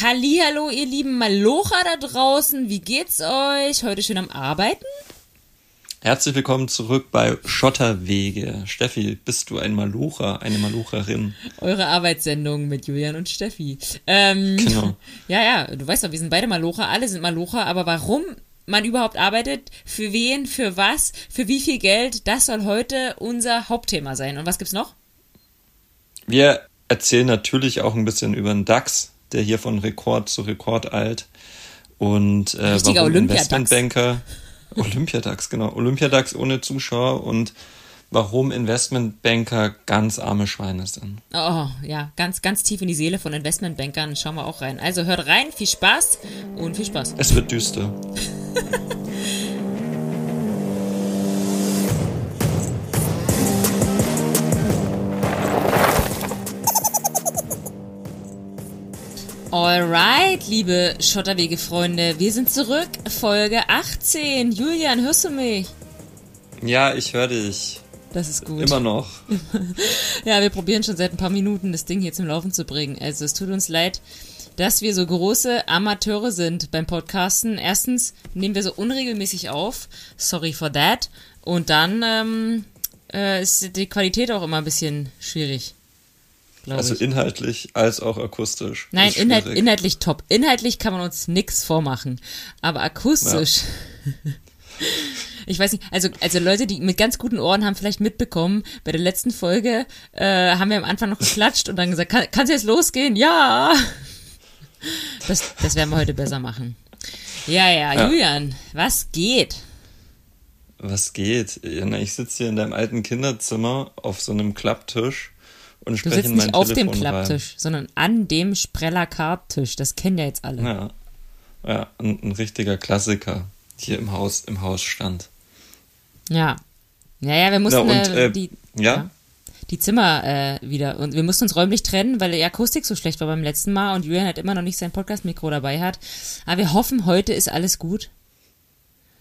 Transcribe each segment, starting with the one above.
Hallihallo, ihr lieben Malocha da draußen. Wie geht's euch? Heute schön am Arbeiten? Herzlich willkommen zurück bei Schotterwege. Steffi, bist du ein Malocher, eine Malocherin? Eure Arbeitssendung mit Julian und Steffi. Ähm, Genau. Ja, ja, du weißt doch, wir sind beide Malocher, alle sind Malocher, aber warum man überhaupt arbeitet, für wen, für was, für wie viel Geld, das soll heute unser Hauptthema sein. Und was gibt's noch? Wir erzählen natürlich auch ein bisschen über den DAX, der hier von Rekord zu Rekord eilt. Und äh, Richtiger warum Olympiadax. Investmentbanker, Olympiadax, genau, Olympiadax ohne Zuschauer und warum Investmentbanker ganz arme Schweine sind. Oh, ja, ganz, ganz tief in die Seele von Investmentbankern schauen wir auch rein. Also hört rein, viel Spaß und viel Spaß. Es wird düster. Alright, liebe Schotterwege-Freunde, wir sind zurück, Folge 18. Julian, hörst du mich? Ja, ich höre dich. Das ist gut. Immer noch. Ja, wir probieren schon seit ein paar Minuten, das Ding hier zum Laufen zu bringen. Also es tut uns leid, dass wir so große Amateure sind beim Podcasten. Erstens nehmen wir so unregelmäßig auf. Sorry for that. Und dann ähm, äh, ist die Qualität auch immer ein bisschen schwierig. Glaube Also ich. inhaltlich als auch akustisch. Nein, inhalt, inhaltlich top. Inhaltlich kann man uns nix vormachen. Aber akustisch. Ich weiß nicht, also, also Leute, die mit ganz guten Ohren haben vielleicht mitbekommen, bei der letzten Folge äh, haben wir am Anfang noch geklatscht und dann gesagt, kann es jetzt losgehen? Ja! Das, das werden wir heute besser machen. Ja, ja, Ja. Julian, was geht? Was geht? Ja, ich sitze hier in deinem alten Kinderzimmer auf so einem Klapptisch und Du spreche sitzt in mein nicht auf dem Klapptisch, sondern an dem Spreller-Karttisch. Das kennen ja jetzt alle. Rein. Ja, ja ein, ein richtiger Klassiker hier im Haus, im Haus stand. Ja. Ja, ja, wir mussten und, äh, äh, die, Ja? die Zimmer äh, wieder. Und wir mussten uns räumlich trennen, weil die Akustik so schlecht war beim letzten Mal und Julian hat immer noch nicht sein Podcast-Mikro dabei hat. Aber wir hoffen, heute ist alles gut.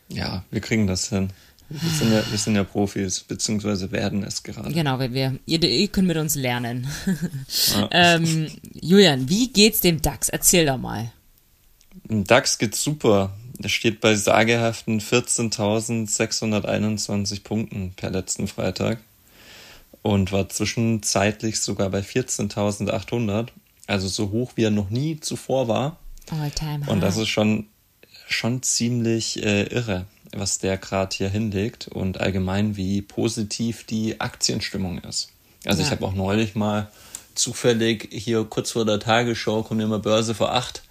Ja, wir kriegen das hin. Wir sind ja, wir sind ja Profis, beziehungsweise werden es gerade. Genau, weil wir, ihr, ihr könnt mit uns lernen. Ja. ähm, Julian, wie geht's dem DAX? Erzähl doch mal. Im DAX geht's super. Der steht bei sagehaften 14.621 Punkten per letzten Freitag und war zwischenzeitlich sogar bei 14.800, also so hoch wie er noch nie zuvor war. All time high. Und das ist schon, schon ziemlich äh, irre, was der gerade hier hinlegt und allgemein, wie positiv die Aktienstimmung ist. Also ich Ja. habe auch neulich mal zufällig hier kurz vor der Tagesschau kommt immer Börse vor acht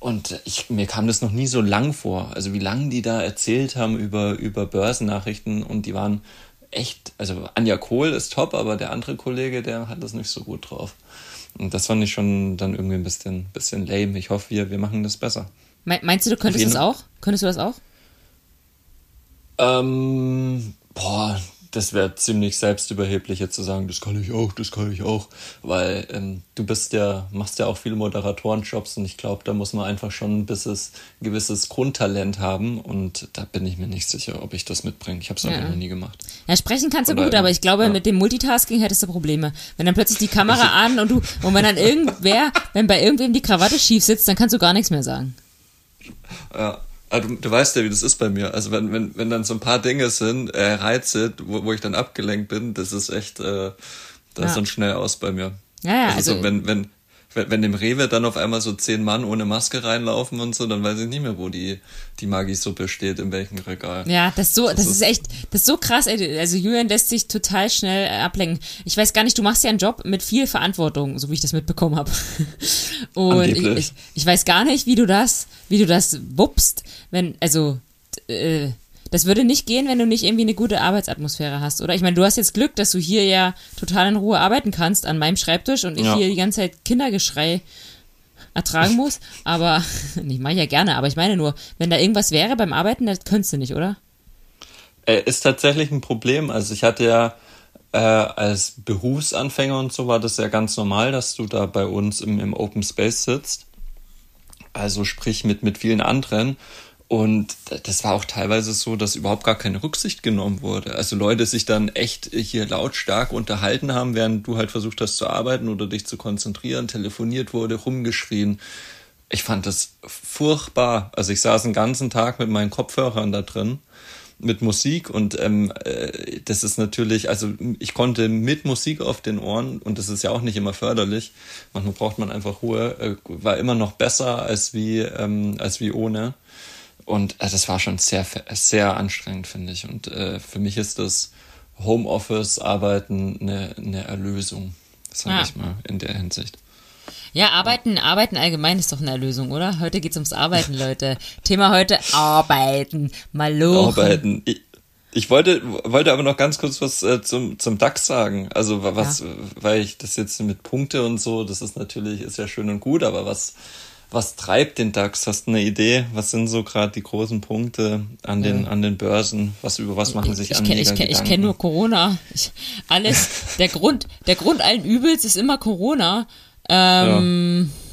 und ich, mir kam das noch nie so lang vor. Also wie lange die da erzählt haben über, über Börsennachrichten und die waren echt, also Anja Kohl ist top, aber der andere Kollege, der hat das nicht so gut drauf. Und das fand ich schon dann irgendwie ein bisschen, bisschen lame. Ich hoffe, wir, wir machen das besser. Me- Meinst du, du könntest das auch? Könntest du das auch? Ähm, boah, das wäre ziemlich selbstüberheblich jetzt zu sagen, das kann ich auch, das kann ich auch. Weil ähm, du bist ja, machst ja auch viele Moderatorenjobs und ich glaube, da muss man einfach schon ein bisschen, ein gewisses Grundtalent haben und da bin ich mir nicht sicher, ob ich das mitbringe. Ich habe es einfach Ja. noch nie gemacht. Ja, sprechen kannst du Oder- gut, aber ich glaube, ja. mit dem Multitasking hättest du Probleme. Wenn dann plötzlich die Kamera an und du, und wenn dann irgendwer, wenn bei irgendwem die Krawatte schief sitzt, dann kannst du gar nichts mehr sagen. Ja. Also, du, du weißt ja, wie das ist bei mir. Also wenn, wenn, wenn dann so ein paar Dinge sind, äh, Reize, wo, wo ich dann abgelenkt bin, das ist echt, äh, das Ja. ist dann schnell aus bei mir. Ja, ja, also, also- so, wenn, wenn, wenn, im Rewe dann auf einmal so zehn Mann ohne Maske reinlaufen und so, dann weiß ich nicht mehr, wo die, die Maggi-Suppe steht, in welchem Regal. Ja, das ist so, das, Das ist, ist- echt, das ist so krass. ey. Also Julian lässt sich total schnell äh, ablenken. Ich weiß gar nicht, du machst ja einen Job mit viel Verantwortung, so wie ich das mitbekommen habe. Und ich, ich, ich weiß gar nicht, wie du das, wie du das wuppst, wenn, also, äh, das würde nicht gehen, wenn du nicht irgendwie eine gute Arbeitsatmosphäre hast, oder? Ich meine, du hast jetzt Glück, dass du hier ja total in Ruhe arbeiten kannst an meinem Schreibtisch und ich Ja. hier die ganze Zeit Kindergeschrei ertragen muss. Aber, ich mache ja gerne, aber ich meine nur, wenn da irgendwas wäre beim Arbeiten, das könntest du nicht, oder? Äh, ist tatsächlich ein Problem. Also ich hatte ja äh, als Berufsanfänger und so war das ja ganz normal, dass du da bei uns im, im Open Space sitzt. Also sprich mit, mit vielen anderen. Und das war auch teilweise so, dass überhaupt gar keine Rücksicht genommen wurde. Also Leute sich dann echt hier lautstark unterhalten haben, während du halt versucht hast zu arbeiten oder dich zu konzentrieren, telefoniert wurde, rumgeschrien. Ich fand das furchtbar. Also ich saß den ganzen Tag mit meinen Kopfhörern da drin mit Musik und ähm, äh, das ist natürlich, also ich konnte mit Musik auf den Ohren und das ist ja auch nicht immer förderlich. Manchmal braucht man einfach Ruhe. Äh, war immer noch besser als wie ähm, als wie ohne. Und äh, das war schon sehr sehr anstrengend finde ich. Und äh, für mich ist das Homeoffice-Arbeiten eine, eine Erlösung. Sag ah. ich mal in der Hinsicht. Ja, arbeiten, arbeiten allgemein ist doch eine Erlösung, oder? Heute geht's ums Arbeiten, Leute. Thema heute Arbeiten. Malochen. Arbeiten. Ich, ich wollte, wollte aber noch ganz kurz was äh, zum, zum DAX sagen. Also was, ja. weil ich das jetzt mit Punkte und so, das ist natürlich, ist ja schön und gut, aber was, was treibt den DAX? Hast du eine Idee? Was sind so gerade die großen Punkte an den, ja. an den Börsen? Was, über was machen sich ich, Anleger Ich, kenne nur Corona. Ich, alles, der Grund, der Grund allen Übels ist immer Corona. Ähm, ja.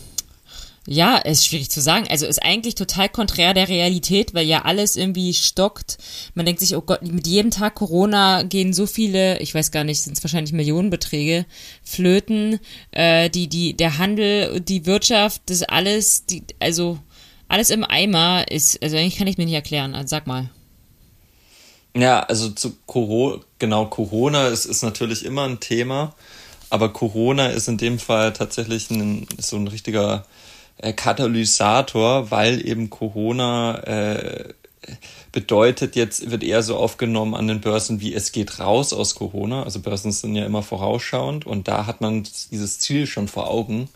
Ja, ist schwierig zu sagen. Also ist eigentlich total konträr der Realität, weil ja alles irgendwie stockt. Man denkt sich, oh Gott, mit jedem Tag Corona gehen so viele, ich weiß gar nicht, sind es wahrscheinlich Millionenbeträge, flöten. Äh, die, die, der Handel, die Wirtschaft, das alles, die, also alles im Eimer ist, also eigentlich kann ich mir nicht erklären. Also sag mal. Ja, also zu Corona, genau, Corona ist, ist natürlich immer ein Thema. Aber Corona ist in dem Fall tatsächlich ein, so ein richtiger äh, Katalysator, weil eben Corona äh, bedeutet, jetzt wird eher so aufgenommen an den Börsen, wie es geht raus aus Corona. Also Börsen sind ja immer vorausschauend und da hat man dieses Ziel schon vor Augen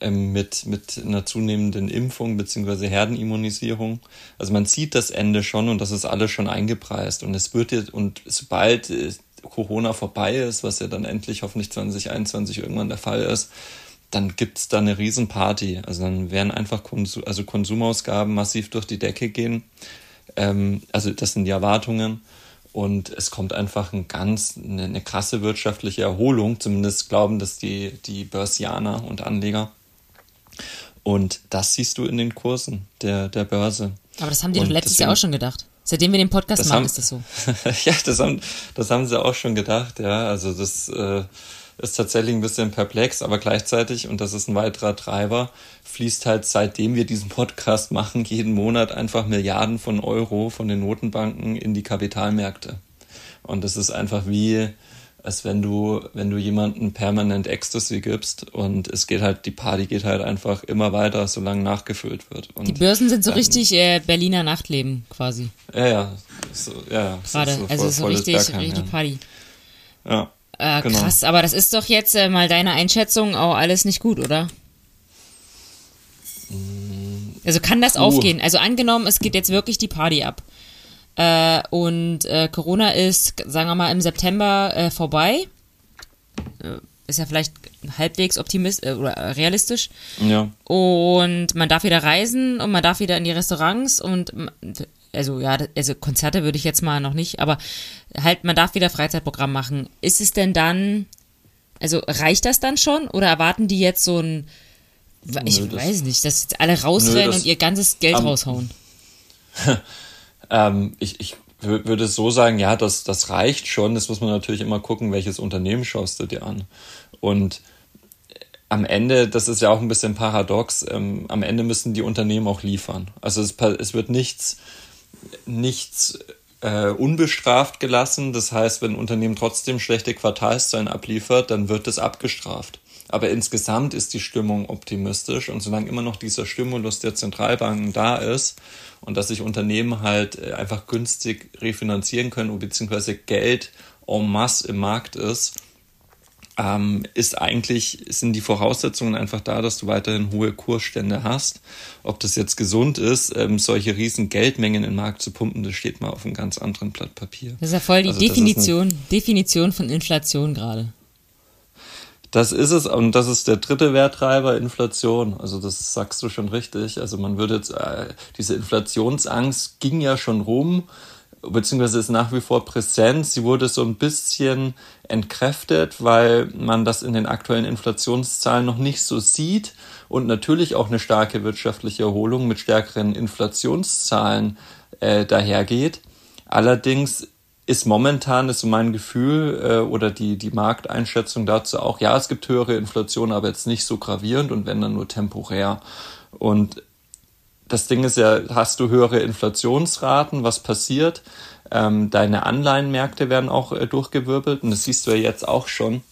ähm, mit, mit einer zunehmenden Impfung beziehungsweise Herdenimmunisierung. Also man sieht das Ende schon und das ist alles schon eingepreist. Und es wird jetzt, und sobald äh, Corona vorbei ist, was ja dann endlich hoffentlich 2021 irgendwann der Fall ist, dann gibt's da eine Riesenparty. Also dann werden einfach Konsum, also Konsumausgaben massiv durch die Decke gehen. Ähm, also das sind die Erwartungen. Und es kommt einfach ein ganz, eine, eine krasse wirtschaftliche Erholung. Zumindest glauben das die, die Börsianer und Anleger. Und das siehst du in den Kursen der, der Börse. Aber das haben die und doch letztes deswegen, Jahr auch schon gedacht. Seitdem wir den Podcast machen, haben, ist das so. ja, das haben, das haben sie auch schon gedacht, ja. Also das äh, ist tatsächlich ein bisschen perplex, aber gleichzeitig, und das ist ein weiterer Treiber, fließt halt seitdem wir diesen Podcast machen, jeden Monat einfach Milliarden von Euro von den Notenbanken in die Kapitalmärkte. Und das ist einfach wie, als wenn du, wenn du jemanden permanent Ecstasy gibst und es geht halt, die Party geht halt einfach immer weiter, solange nachgefüllt wird. Und die Börsen sind so dann, richtig äh, Berliner Nachtleben quasi. Ja, ja. So, ja Gerade, so, so also so richtig, richtig. Party. Ja. Äh, genau. Krass, aber das ist doch jetzt äh, mal deine Einschätzung auch alles nicht gut, oder? Mm. Also kann das uh. aufgehen? Also angenommen, es geht jetzt wirklich die Party ab. Äh, und äh, Corona ist, sagen wir mal, im September äh, vorbei. Äh, ist ja vielleicht halbwegs optimistisch äh, oder realistisch. Ja. Und man darf wieder reisen und man darf wieder in die Restaurants und also ja, also Konzerte würde ich jetzt mal noch nicht, aber halt, man darf wieder Freizeitprogramm machen. Ist es denn dann, also reicht das dann schon oder erwarten die jetzt so ein, ich nö, weiß nicht, dass jetzt alle rausrennen nö, und ihr ganzes Geld um, raushauen? Ähm, ich, ich würde so sagen, ja, das, das reicht schon. Das muss man natürlich immer gucken, welches Unternehmen schaust du dir an. Und am Ende, das ist ja auch ein bisschen paradox, ähm, am Ende müssen die Unternehmen auch liefern. Also es, es wird nichts, nichts äh, unbestraft gelassen. Das heißt, wenn ein Unternehmen trotzdem schlechte Quartalszahlen abliefert, dann wird es abgestraft. Aber insgesamt ist die Stimmung optimistisch und solange immer noch dieser Stimulus der Zentralbanken da ist und dass sich Unternehmen halt äh, einfach günstig refinanzieren können beziehungsweise Geld en masse im Markt ist, ähm, ist eigentlich, sind die Voraussetzungen einfach da, dass du weiterhin hohe Kursstände hast. Ob das jetzt gesund ist, ähm, solche riesen Geldmengen in den Markt zu pumpen, das steht mal auf einem ganz anderen Blatt Papier. Das ist ja voll die also Definition, Definition von Inflation gerade. Das ist es und das ist der dritte Werttreiber, Inflation. Also das sagst du schon richtig. Also man würde jetzt, äh, diese Inflationsangst ging ja schon rum, beziehungsweise ist nach wie vor präsent. Sie wurde so ein bisschen entkräftet, weil man das in den aktuellen Inflationszahlen noch nicht so sieht und natürlich auch eine starke wirtschaftliche Erholung mit stärkeren Inflationszahlen äh, dahergeht. Allerdings ist momentan, ist so mein Gefühl äh, oder die, die Markteinschätzung dazu auch, ja, es gibt höhere Inflation, aber jetzt nicht so gravierend und wenn dann nur temporär. Und das Ding ist ja, hast du höhere Inflationsraten, was passiert? Ähm, deine Anleihenmärkte werden auch äh, durchgewirbelt und das siehst du ja jetzt auch schon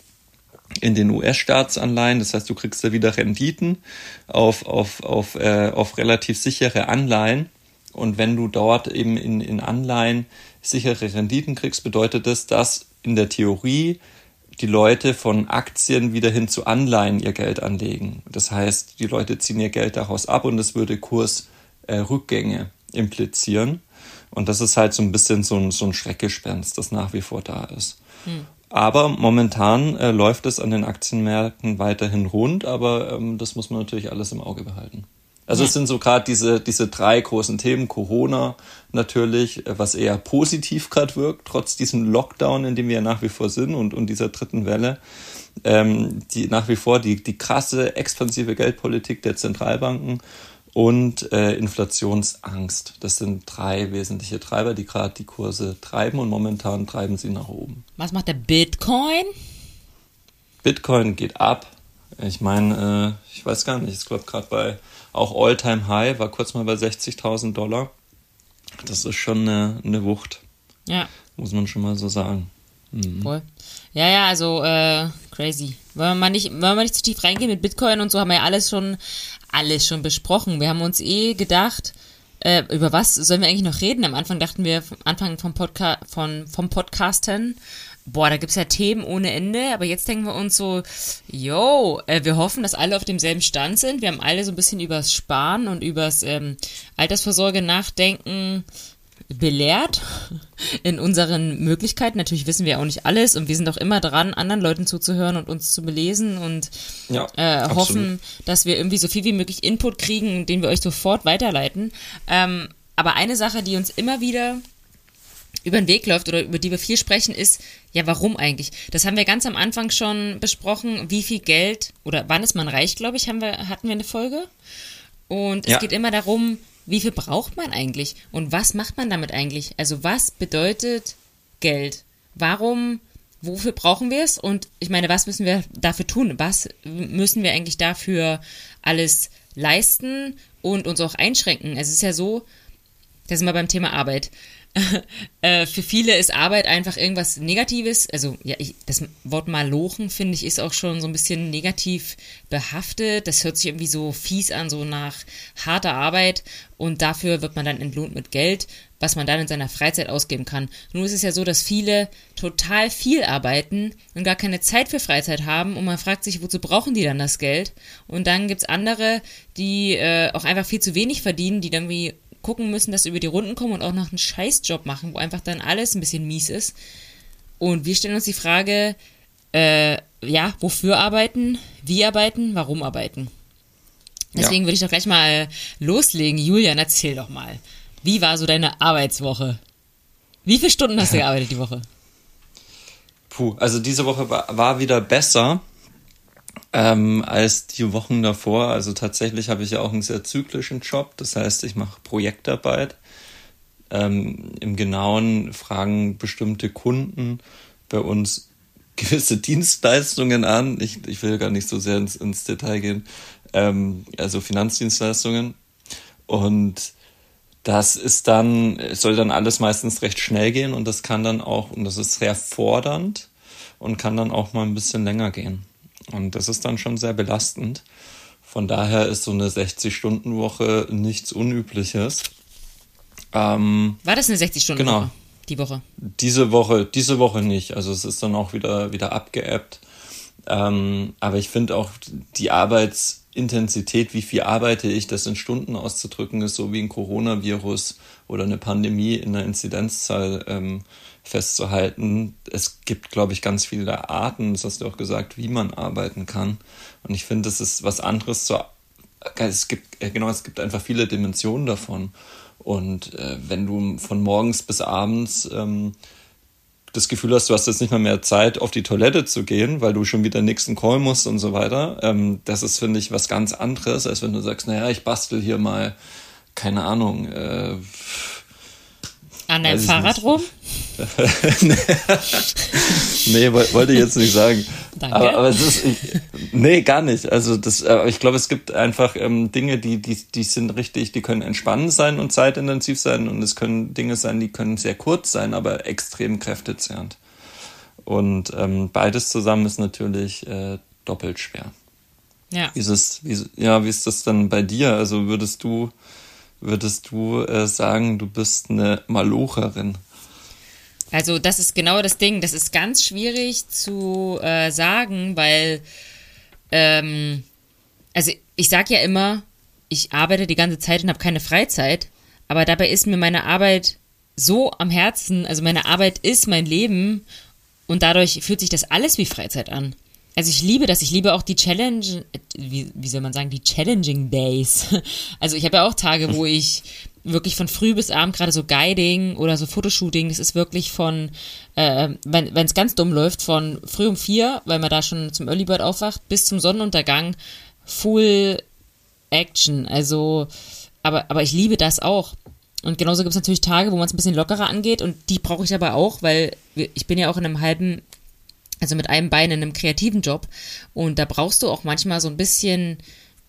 in den US-Staatsanleihen. Das heißt, du kriegst da wieder Renditen auf, auf, auf, äh, auf relativ sichere Anleihen. Und wenn du dort eben in, in Anleihen sichere Renditen kriegst, bedeutet das, dass in der Theorie die Leute von Aktien wieder hin zu Anleihen ihr Geld anlegen. Das heißt, die Leute ziehen ihr Geld daraus ab und es würde Kursrückgänge äh, implizieren. Und das ist halt so ein bisschen so ein, so ein Schreckgespenst, das nach wie vor da ist. Hm. Aber momentan äh, läuft es an den Aktienmärkten weiterhin rund, aber ähm, das muss man natürlich alles im Auge behalten. Also es sind so gerade diese, diese drei großen Themen. Corona natürlich, äh, was eher positiv gerade wirkt, trotz diesem Lockdown, in dem wir ja nach wie vor sind und, und dieser dritten Welle. Ähm, die nach wie vor die, die krasse expansive Geldpolitik der Zentralbanken und äh, Inflationsangst. Das sind drei wesentliche Treiber, die gerade die Kurse treiben und momentan treiben sie nach oben. Was macht der Bitcoin? Bitcoin geht ab. Ich meine, äh, ich weiß gar nicht, ich glaube gerade bei auch All-Time High, war kurz mal bei 60.000 Dollar. Das ist schon eine, eine Wucht. Ja. Muss man schon mal so sagen. Mhm. Voll. Ja, ja, also äh, crazy. Wollen wir, mal nicht, wollen wir nicht zu tief reingehen mit Bitcoin und so, haben wir ja alles schon, alles schon besprochen. Wir haben uns eh gedacht, äh, über was sollen wir eigentlich noch reden? Am Anfang dachten wir, am Anfang vom, Podca von, vom Podcasten, boah, da gibt's ja Themen ohne Ende, aber jetzt denken wir uns so, yo, äh, wir hoffen, dass alle auf demselben Stand sind. Wir haben alle so ein bisschen übers Sparen und übers ähm, Altersvorsorge nachdenken belehrt in unseren Möglichkeiten. Natürlich wissen wir auch nicht alles und wir sind auch immer dran, anderen Leuten zuzuhören und uns zu belesen und ja, äh, hoffen, dass wir irgendwie so viel wie möglich Input kriegen, den wir euch sofort weiterleiten. Ähm, aber eine Sache, die uns immer wieder über den Weg läuft oder über die wir viel sprechen, ist, ja, warum eigentlich? Das haben wir ganz am Anfang schon besprochen, wie viel Geld oder wann ist man reich, glaube ich, haben wir, hatten wir eine Folge. Und es ja. geht immer darum, wie viel braucht man eigentlich und was macht man damit eigentlich? Also was bedeutet Geld? Warum, wofür brauchen wir es? Und ich meine, was müssen wir dafür tun? Was müssen wir eigentlich dafür alles leisten und uns auch einschränken? Es ist ja so, da sind wir beim Thema Arbeit. äh, für viele ist Arbeit einfach irgendwas Negatives. Also, ja, ich, das Wort Malochen, finde ich, ist auch schon so ein bisschen negativ behaftet. Das hört sich irgendwie so fies an, so nach harter Arbeit. Und dafür wird man dann entlohnt mit Geld, was man dann in seiner Freizeit ausgeben kann. Nun ist es ja so, dass viele total viel arbeiten und gar keine Zeit für Freizeit haben. Und man fragt sich, wozu brauchen die dann das Geld? Und dann gibt's andere, die äh, auch einfach viel zu wenig verdienen, die dann irgendwie gucken müssen, dass sie über die Runden kommen und auch noch einen Scheißjob machen, wo einfach dann alles ein bisschen mies ist. Und wir stellen uns die Frage, äh, ja, wofür arbeiten, wie arbeiten, warum arbeiten. Deswegen ja. würde ich doch gleich mal loslegen. Julian, erzähl doch mal. Wie war so deine Arbeitswoche? Wie viele Stunden hast du gearbeitet die Woche? Puh, also diese Woche war, war wieder besser ähm, als die Wochen davor. Also tatsächlich habe ich ja auch einen sehr zyklischen Job. Das heißt, ich mache Projektarbeit. Ähm, Im Genauen fragen bestimmte Kunden bei uns gewisse Dienstleistungen an. Ich, ich will gar nicht so sehr ins, ins Detail gehen. Ähm, also Finanzdienstleistungen. Und das ist dann, soll dann alles meistens recht schnell gehen und das kann dann auch, und das ist sehr fordernd und kann dann auch mal ein bisschen länger gehen. Und das ist dann schon sehr belastend. Von daher ist so eine 60-Stunden-Woche nichts Unübliches. Ähm, War das eine 60-Stunden-Woche? Genau. Die Woche? Diese Woche, diese Woche nicht. Also es ist dann auch wieder, wieder abgeebbt. Ähm, aber ich finde auch die Arbeitsintensität, wie viel arbeite ich, das in Stunden auszudrücken, ist so wie ein Coronavirus oder eine Pandemie in der Inzidenzzahl ähm, festzuhalten. Es gibt, glaube ich, ganz viele Arten, das hast du auch gesagt, wie man arbeiten kann. Und ich finde, es ist was anderes zu. Es gibt, genau, es gibt einfach viele Dimensionen davon. Und äh, wenn du von morgens bis abends ähm, das Gefühl hast, du hast jetzt nicht mal mehr Zeit, auf die Toilette zu gehen, weil du schon wieder nächsten Call musst und so weiter, ähm, das ist, finde ich, was ganz anderes, als wenn du sagst, naja, ich bastel hier mal, keine Ahnung, äh, an deinem Fahrrad rum? nee, wollte ich jetzt nicht sagen. Danke. Aber, aber es ist, ich, nee, gar nicht. Also das, ich glaube, es gibt einfach ähm, Dinge, die, die, die sind richtig, die können entspannend sein und zeitintensiv sein und es können Dinge sein, die können sehr kurz sein, aber extrem kräftezehrend. Und ähm, beides zusammen ist natürlich äh, doppelt schwer. Ja. Wie ist es, wie, ja, wie ist das dann bei dir? Also würdest du, würdest du äh, sagen, du bist eine Malocherin? Also das ist genau das Ding. Das ist ganz schwierig zu äh, sagen, weil ähm, also ich sage ja immer, ich arbeite die ganze Zeit und habe keine Freizeit, aber dabei ist mir meine Arbeit so am Herzen, also meine Arbeit ist mein Leben und dadurch fühlt sich das alles wie Freizeit an. Also ich liebe das, ich liebe auch die Challenge, wie, wie soll man sagen, die Challenging Days. Also ich habe ja auch Tage, wo ich wirklich von früh bis abend gerade so Guiding oder so Fotoshooting, das ist wirklich von, äh, wenn es ganz dumm läuft, von früh um vier, weil man da schon zum Early Bird aufwacht, bis zum Sonnenuntergang, Full Action. Also, aber, aber ich liebe das auch. Und genauso gibt es natürlich Tage, wo man es ein bisschen lockerer angeht und die brauche ich aber auch, weil ich bin ja auch in einem halben, also mit einem Bein in einem kreativen Job und da brauchst du auch manchmal so ein bisschen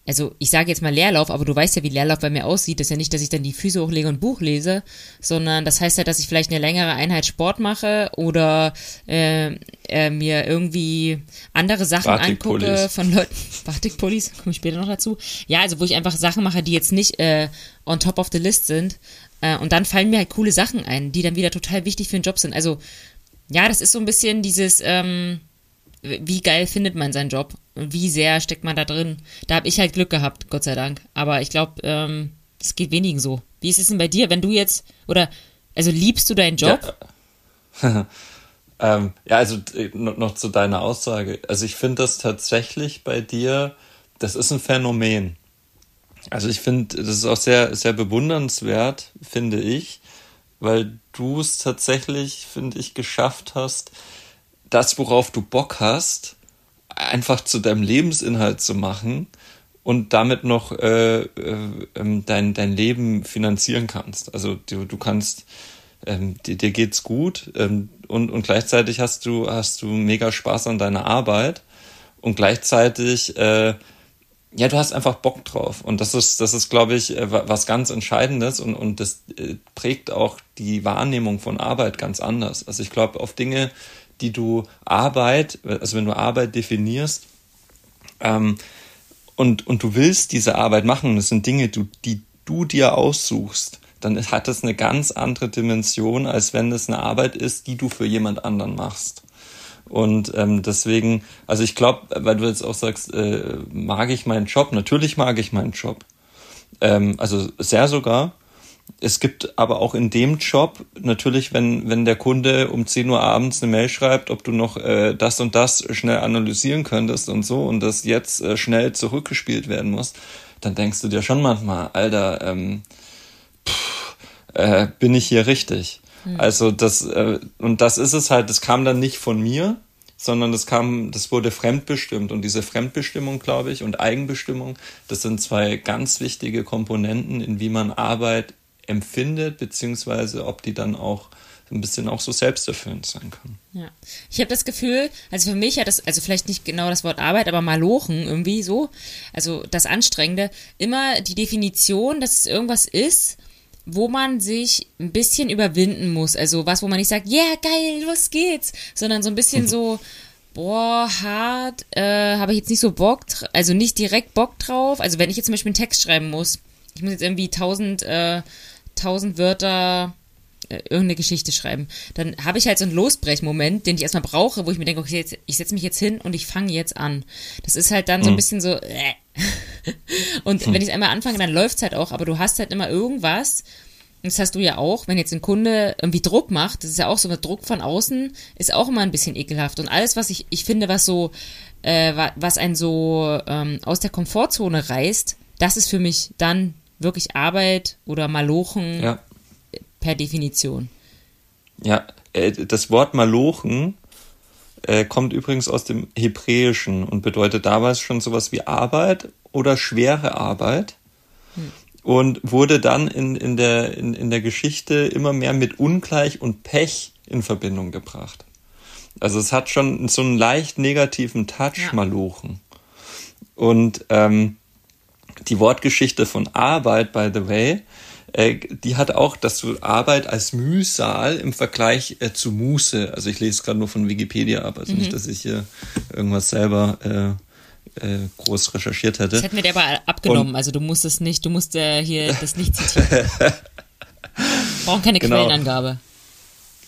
also ich sage jetzt mal Leerlauf, aber du weißt ja, wie Leerlauf bei mir aussieht. Das ist ja nicht, dass ich dann die Füße hochlege und Buch lese, sondern das heißt ja, dass ich vielleicht eine längere Einheit Sport mache oder äh, äh, mir irgendwie andere Sachen angucke von Leuten. Batikpullis, komme ich später noch dazu. Ja, also wo ich einfach Sachen mache, die jetzt nicht äh, on top of the list sind. Äh, und dann fallen mir halt coole Sachen ein, die dann wieder total wichtig für den Job sind. Also ja, das ist so ein bisschen dieses, ähm, wie geil findet man seinen Job und wie sehr steckt man da drin. Da habe ich halt Glück gehabt, Gott sei Dank. Aber ich glaube, ähm, geht wenigen so. Wie ist es denn bei dir, wenn du jetzt, oder, also liebst du deinen Job? Ja, ähm, ja also äh, noch zu deiner Aussage. Also ich finde das tatsächlich bei dir, das ist ein Phänomen. Also ich finde, das ist auch sehr, sehr bewundernswert, finde ich, weil du es tatsächlich, finde ich, geschafft hast, das, worauf du Bock hast, einfach zu deinem Lebensinhalt zu machen und damit noch äh, äh, ähm, dein, dein Leben finanzieren kannst. Also du, du kannst, ähm, dir, dir geht's gut ähm, und, und gleichzeitig hast du, hast du mega Spaß an deiner Arbeit und gleichzeitig äh, ja, du hast einfach Bock drauf. Und das ist, das ist, glaube ich, äh, was ganz Entscheidendes und, und das äh, prägt auch die Wahrnehmung von Arbeit ganz anders. Also ich glaube, auf Dinge, die du Arbeit, also wenn du Arbeit definierst, ähm, und, und du willst diese Arbeit machen, das sind Dinge, die, die du dir aussuchst, dann hat das eine ganz andere Dimension, als wenn das eine Arbeit ist, die du für jemand anderen machst. Und ähm, deswegen, also ich glaube, weil du jetzt auch sagst, äh, mag ich meinen Job? Natürlich mag ich meinen Job. Ähm, also sehr sogar es gibt aber auch in dem Job natürlich, wenn, wenn der Kunde um 10 Uhr abends eine Mail schreibt, ob du noch äh, das und das schnell analysieren könntest und so und das jetzt äh, schnell zurückgespielt werden muss, dann denkst du dir schon manchmal, Alter, ähm, pff, äh, bin ich hier richtig? Hm. Also das, äh, und das ist es halt, das kam dann nicht von mir, sondern das kam, das wurde fremdbestimmt. Und diese Fremdbestimmung, glaube ich, und Eigenbestimmung, das sind zwei ganz wichtige Komponenten, in wie man Arbeit empfindet, beziehungsweise ob die dann auch ein bisschen auch so selbsterfüllend sein kann. Ja. Ich habe das Gefühl, also für mich hat das, also vielleicht nicht genau das Wort Arbeit, aber Malochen irgendwie so, also das Anstrengende, immer die Definition, dass es irgendwas ist, wo man sich ein bisschen überwinden muss. Also was, wo man nicht sagt, ja, yeah, geil, los geht's, sondern so ein bisschen so, boah, hart, äh, habe ich jetzt nicht so Bock, also nicht direkt Bock drauf. Also wenn ich jetzt zum Beispiel einen Text schreiben muss, ich muss jetzt irgendwie tausend äh, tausend Wörter äh, irgendeine Geschichte schreiben. Dann habe ich halt so einen Losbrechmoment, den ich erstmal brauche, wo ich mir denke, okay, jetzt, ich setze mich jetzt hin und ich fange jetzt an. Das ist halt dann so ein hm. bisschen so. Äh. und hm. wenn ich einmal anfange, dann läuft es halt auch, aber du hast halt immer irgendwas. Und das hast du ja auch, wenn jetzt ein Kunde irgendwie Druck macht, das ist ja auch so, Druck von außen ist auch immer ein bisschen ekelhaft. Und alles, was ich, ich finde, was so, äh, was einen so ähm, aus der Komfortzone reißt, das ist für mich dann wirklich Arbeit oder Malochen ja. per Definition. Ja, äh, das Wort Malochen kommt übrigens aus dem Hebräischen und bedeutet damals schon sowas wie Arbeit oder schwere Arbeit. Hm. und wurde dann in, in, der, in, in der Geschichte immer mehr mit Ungleich und Pech in Verbindung gebracht. Also es hat schon so einen leicht negativen Touch, ja. Malochen. Und ähm, die Wortgeschichte von Arbeit, by the way, äh, die hat auch, dass du Arbeit als Mühsal im Vergleich äh, zu Muße, also ich lese gerade nur von Wikipedia ab, also mhm. nicht, dass ich hier irgendwas selber äh, äh, groß recherchiert hätte. Das hätten wir dir aber abgenommen, Und, also du musst es nicht, du musst äh, hier das nicht zitieren. Brauchen keine genau. Quellenangabe.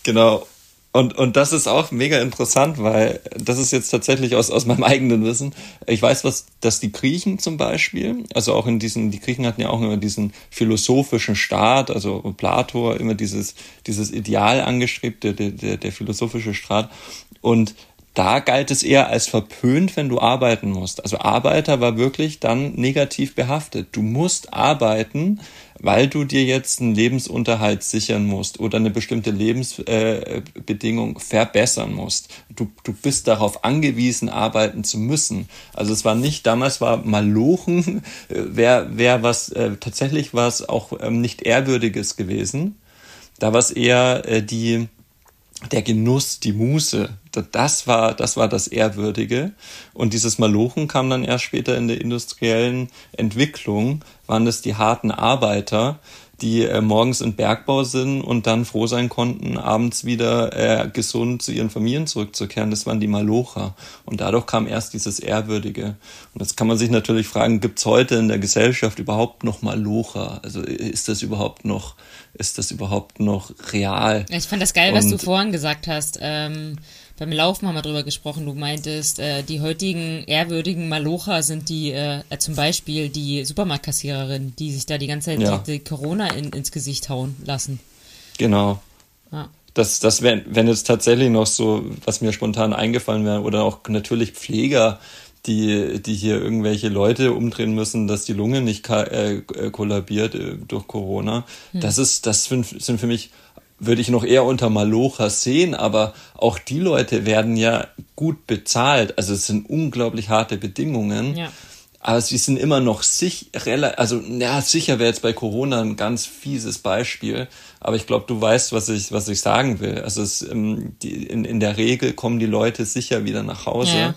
Genau. Und, und das ist auch mega interessant, weil das ist jetzt tatsächlich aus, aus meinem eigenen Wissen. Ich weiß, was, dass die Griechen zum Beispiel, also auch in diesen, die Griechen hatten ja auch immer diesen philosophischen Staat, also Plato immer dieses, dieses Ideal angestrebt, der, der, der philosophische Staat. Und da galt es eher als verpönt, wenn du arbeiten musst. Also Arbeiter war wirklich dann negativ behaftet. Du musst arbeiten, weil du dir jetzt einen Lebensunterhalt sichern musst oder eine bestimmte Lebensbedingung äh, verbessern musst. Du, du bist darauf angewiesen, arbeiten zu müssen. Also es war nicht, damals war Malochen, äh, wäre wär was, äh, tatsächlich was auch ähm, nicht Ehrwürdiges gewesen. Da war es eher äh, die, der Genuss, die Muße, das war, das war das Ehrwürdige. Und dieses Malochen kam dann erst später in der industriellen Entwicklung, waren es die harten Arbeiter, die äh, morgens im Bergbau sind und dann froh sein konnten, abends wieder äh, gesund zu ihren Familien zurückzukehren. Das waren die Malocher. Und dadurch kam erst dieses Ehrwürdige. Und jetzt kann man sich natürlich fragen, gibt es heute in der Gesellschaft überhaupt noch Malocher? Also ist das überhaupt noch, ist das überhaupt noch real? Ich fand das geil, und, was du vorhin gesagt hast. Ähm beim Laufen haben wir drüber gesprochen. Du meintest, äh, die heutigen ehrwürdigen Malocher sind die, äh, äh zum Beispiel die Supermarktkassiererin, die sich da die ganze Zeit ja. die, die Corona in, ins Gesicht hauen lassen. Genau. Ja. Das, das wäre, wenn jetzt tatsächlich noch so, was mir spontan eingefallen wäre, oder auch natürlich Pfleger, die, die hier irgendwelche Leute umdrehen müssen, dass die Lunge nicht äh, kollabiert äh, durch Corona. Hm. Das ist, das sind, sind für mich würde ich noch eher unter Malocha sehen, aber auch die Leute werden ja gut bezahlt. Also es sind unglaublich harte Bedingungen. Ja. Aber sie sind immer noch sich, also ja, sicher wäre jetzt bei Corona ein ganz fieses Beispiel, aber ich glaube, du weißt, was ich, was ich sagen will. Also es, ähm, die, in, in der Regel kommen die Leute sicher wieder nach Hause. Ja.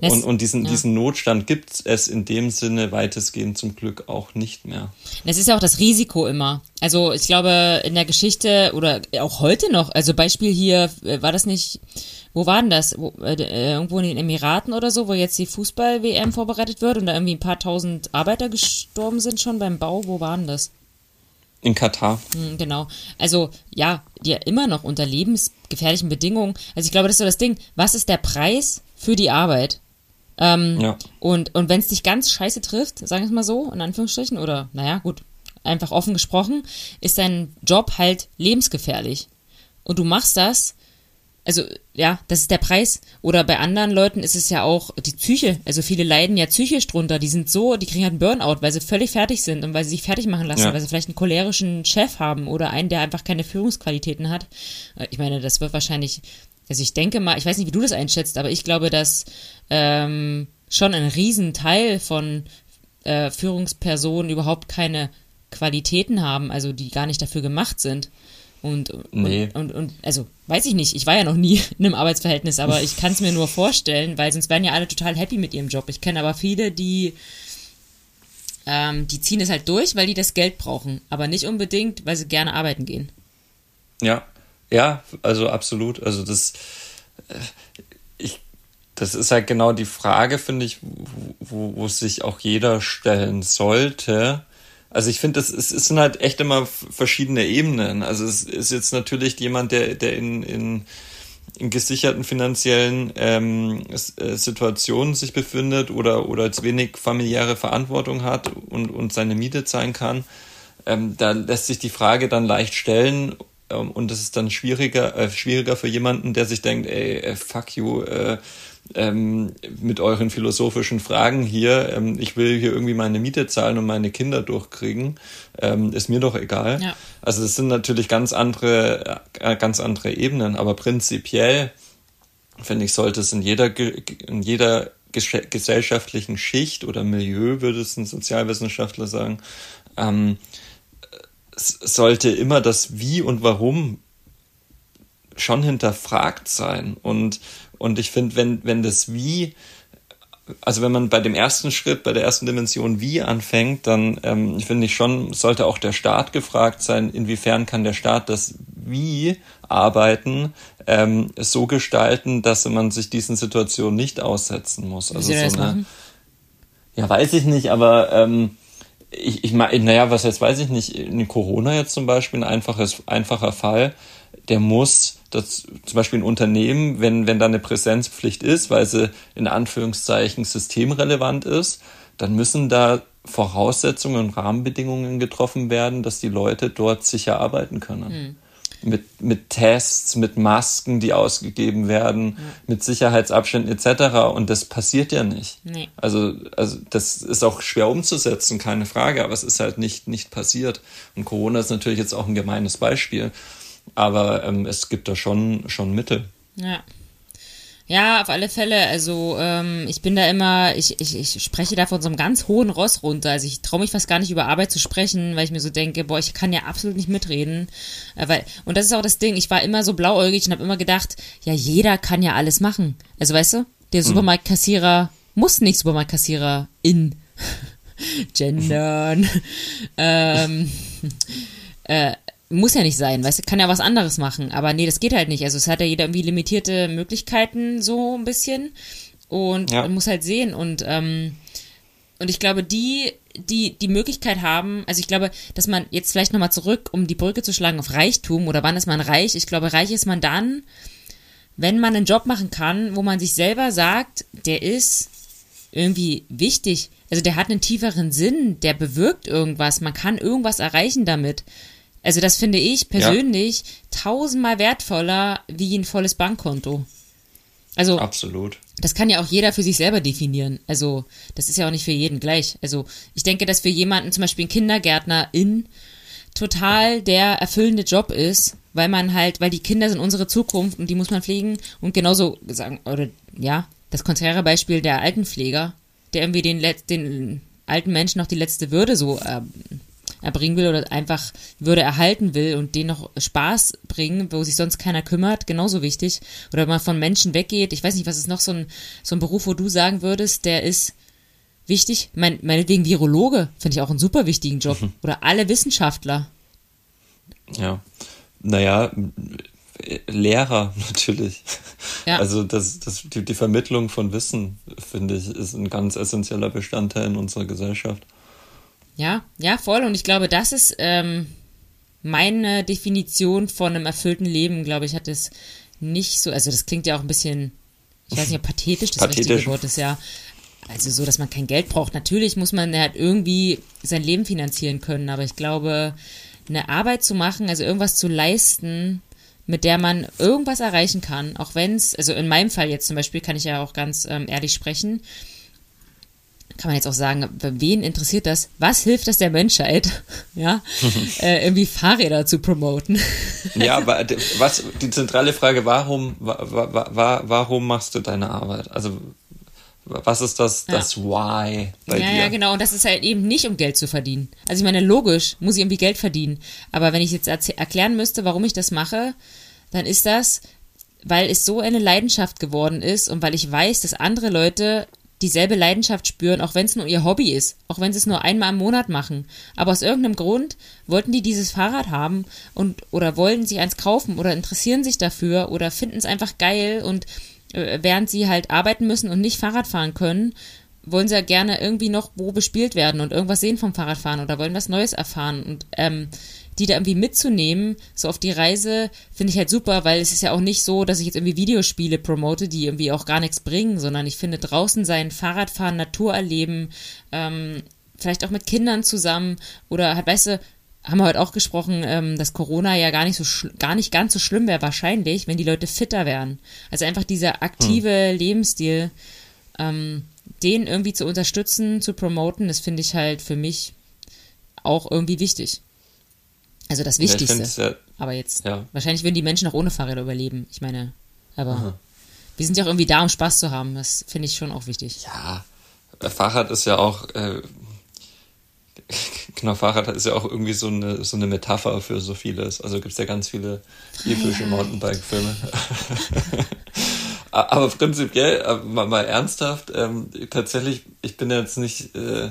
Das, und, und diesen, ja. diesen Notstand gibt es in dem Sinne weitestgehend zum Glück auch nicht mehr. Das ist ja auch das Risiko immer. Also ich glaube, in der Geschichte oder auch heute noch, also Beispiel hier, äh, war das nicht, wo war denn das? Wo, äh, äh, irgendwo in den Emiraten oder so, wo jetzt die Fußball-WM vorbereitet wird und da irgendwie ein paar tausend Arbeiter gestorben sind schon beim Bau. Wo waren das? In Katar. Hm, genau. Also ja, die ja immer noch unter lebensgefährlichen Bedingungen. Also ich glaube, das ist so das Ding. Was ist der Preis für die Arbeit? Ähm, ja. Und, und wenn es dich ganz scheiße trifft, sagen wir es mal so, in Anführungsstrichen, oder naja, gut, einfach offen gesprochen, ist dein Job halt lebensgefährlich. Und du machst das, also ja, das ist der Preis. Oder bei anderen Leuten ist es ja auch die Psyche. Also viele leiden ja psychisch drunter. Die sind so, die kriegen halt einen Burnout, weil sie völlig fertig sind und weil sie sich fertig machen lassen, ja. weil sie vielleicht einen cholerischen Chef haben oder einen, der einfach keine Führungsqualitäten hat. Äh, ich meine, das wird wahrscheinlich, also ich denke mal, ich weiß nicht, wie du das einschätzt, aber ich glaube, dass ähm, schon ein Riesenteil von äh, Führungspersonen überhaupt keine Qualitäten haben, also die gar nicht dafür gemacht sind. Und, nee. und, und, und, also weiß ich nicht, ich war ja noch nie in einem Arbeitsverhältnis, aber ich kann es mir nur vorstellen, weil sonst wären ja alle total happy mit ihrem Job. Ich kenne aber viele, die, ähm, die ziehen es halt durch, weil die das Geld brauchen, aber nicht unbedingt, weil sie gerne arbeiten gehen. Ja, ja, also absolut. Also das, äh, ich, das ist halt genau die Frage, finde ich, wo, wo sich auch jeder stellen sollte also ich finde, es, es sind halt echt immer verschiedene Ebenen. Also es ist jetzt natürlich jemand, der, der in, in, in gesicherten finanziellen ähm, äh, Situationen sich befindet oder, oder jetzt wenig familiäre Verantwortung hat und, und seine Miete zahlen kann. Ähm, da lässt sich die Frage dann leicht stellen, ähm, und es ist dann schwieriger, äh, schwieriger für jemanden, der sich denkt, ey, äh, fuck you, äh, ähm, mit euren philosophischen Fragen hier, ähm, ich will hier irgendwie meine Miete zahlen und meine Kinder durchkriegen, ähm, ist mir doch egal. Ja. Also das sind natürlich ganz andere, äh, ganz andere Ebenen, aber prinzipiell finde ich, sollte es in jeder, in jeder gesellschaftlichen Schicht oder Milieu, würde es ein Sozialwissenschaftler sagen, ähm, sollte immer das Wie und Warum schon hinterfragt sein. Und, und ich finde, wenn, wenn das Wie also wenn man bei dem ersten Schritt, bei der ersten Dimension wie anfängt, dann ähm, finde ich schon, sollte auch der Staat gefragt sein, inwiefern kann der Staat das wie arbeiten ähm, so gestalten, dass man sich diesen Situationen nicht aussetzen muss. Also so eine, ja, weiß ich nicht, aber ähm, ich, ich meine, naja, was jetzt weiß ich nicht, in Corona jetzt zum Beispiel ein einfaches, einfacher Fall, der muss dass zum Beispiel ein Unternehmen, wenn, wenn da eine Präsenzpflicht ist, weil sie in Anführungszeichen systemrelevant ist, dann müssen da Voraussetzungen und Rahmenbedingungen getroffen werden, dass die Leute dort sicher arbeiten können. Mhm. Mit, mit Tests, mit Masken, die ausgegeben werden, mhm. mit Sicherheitsabständen etc. Und das passiert ja nicht. Nee. Also, also das ist auch schwer umzusetzen, keine Frage, aber es ist halt nicht, nicht passiert. Und Corona ist natürlich jetzt auch ein gemeines Beispiel. Aber ähm, es gibt da schon, schon Mittel. Ja. Ja, auf alle Fälle. Also ähm, ich bin da immer, ich, ich, ich spreche da von so einem ganz hohen Ross runter. Also ich traue mich fast gar nicht über Arbeit zu sprechen, weil ich mir so denke, boah, ich kann ja absolut nicht mitreden. Äh, weil, und das ist auch das Ding, ich war immer so blauäugig und habe immer gedacht, ja, jeder kann ja alles machen. Also weißt du, der mhm. Supermarktkassierer muss nicht Supermarktkassierer in gendern. ähm, äh, muss ja nicht sein, weißt du, kann ja was anderes machen, aber nee, das geht halt nicht. Also es hat ja jeder irgendwie limitierte Möglichkeiten so ein bisschen und ja. man muss halt sehen und ähm, und ich glaube, die, die die Möglichkeit haben, also ich glaube, dass man jetzt vielleicht nochmal zurück, um die Brücke zu schlagen auf Reichtum oder wann ist man reich? Ich glaube, reich ist man dann, wenn man einen Job machen kann, wo man sich selber sagt, der ist irgendwie wichtig. Also der hat einen tieferen Sinn, der bewirkt irgendwas, man kann irgendwas erreichen damit. Also das finde ich persönlich ja. tausendmal wertvoller wie ein volles Bankkonto. Also absolut. Das kann ja auch jeder für sich selber definieren. Also das ist ja auch nicht für jeden gleich. Also ich denke, dass für jemanden zum Beispiel ein Kindergärtner in total der erfüllende Job ist, weil man halt, weil die Kinder sind unsere Zukunft und die muss man pflegen und genauso sagen oder ja das konträre Beispiel der Altenpfleger, der irgendwie den, den alten Menschen noch die letzte Würde so äh, erbringen will oder einfach Würde erhalten will und denen noch Spaß bringen, wo sich sonst keiner kümmert, genauso wichtig. Oder wenn man von Menschen weggeht, ich weiß nicht, was ist noch so ein, so ein Beruf, wo du sagen würdest, der ist wichtig? Mein, meinetwegen Virologe, finde ich auch einen super wichtigen Job. Mhm. Oder alle Wissenschaftler. Ja, naja, Lehrer natürlich. Ja. Also das, das, die, die Vermittlung von Wissen, finde ich, ist ein ganz essentieller Bestandteil in unserer Gesellschaft. Ja, ja, voll. Und ich glaube, das ist ähm, meine Definition von einem erfüllten Leben, glaube ich, hat es nicht so, also das klingt ja auch ein bisschen, ich weiß nicht, ob pathetisch das pathetisch. richtige Wort ist, ja. Also so, dass man kein Geld braucht. Natürlich muss man halt irgendwie sein Leben finanzieren können, aber ich glaube, eine Arbeit zu machen, also irgendwas zu leisten, mit der man irgendwas erreichen kann, auch wenn es, also in meinem Fall jetzt zum Beispiel, kann ich ja auch ganz ähm, ehrlich sprechen, kann man jetzt auch sagen, wen interessiert das? Was hilft das der Menschheit? Ja, äh, irgendwie Fahrräder zu promoten. ja, aber was die zentrale Frage, warum, wa, wa, warum machst du deine Arbeit? Also was ist das, das ja. Why bei ja, dir? Ja, genau. Und das ist halt eben nicht, um Geld zu verdienen. Also ich meine, logisch muss ich irgendwie Geld verdienen. Aber wenn ich jetzt erklären müsste, warum ich das mache, dann ist das, weil es so eine Leidenschaft geworden ist und weil ich weiß, dass andere Leute dieselbe Leidenschaft spüren, auch wenn es nur ihr Hobby ist, auch wenn sie es nur einmal im Monat machen. Aber aus irgendeinem Grund wollten die dieses Fahrrad haben und oder wollen sich eins kaufen oder interessieren sich dafür oder finden es einfach geil und äh, während sie halt arbeiten müssen und nicht Fahrrad fahren können, wollen sie ja gerne irgendwie noch wo bespielt werden und irgendwas sehen vom Fahrradfahren oder wollen was Neues erfahren. Und ähm, die da irgendwie mitzunehmen, so auf die Reise, finde ich halt super, weil es ist ja auch nicht so, dass ich jetzt irgendwie Videospiele promote, die irgendwie auch gar nichts bringen, sondern ich finde draußen sein, Fahrradfahren, Natur erleben, ähm, vielleicht auch mit Kindern zusammen oder halt, weißt du, haben wir heute auch gesprochen, ähm, dass Corona ja gar nicht so gar nicht ganz so schlimm wäre wahrscheinlich, wenn die Leute fitter wären. Also einfach dieser aktive hm. Lebensstil, ähm, den irgendwie zu unterstützen, zu promoten, das finde ich halt für mich auch irgendwie wichtig. Also das Wichtigste. Ja, aber jetzt, ja. wahrscheinlich würden die Menschen auch ohne Fahrräder überleben. Ich meine, aber Aha. wir sind ja auch irgendwie da, um Spaß zu haben. Das finde ich schon auch wichtig. Ja, Fahrrad ist ja auch, äh, genau, Fahrrad ist ja auch irgendwie so eine, so eine Metapher für so vieles. Also gibt es ja ganz viele epische Mountainbike-Filme. Aber prinzipiell, äh, mal, mal ernsthaft, ähm, tatsächlich, ich bin jetzt nicht, äh,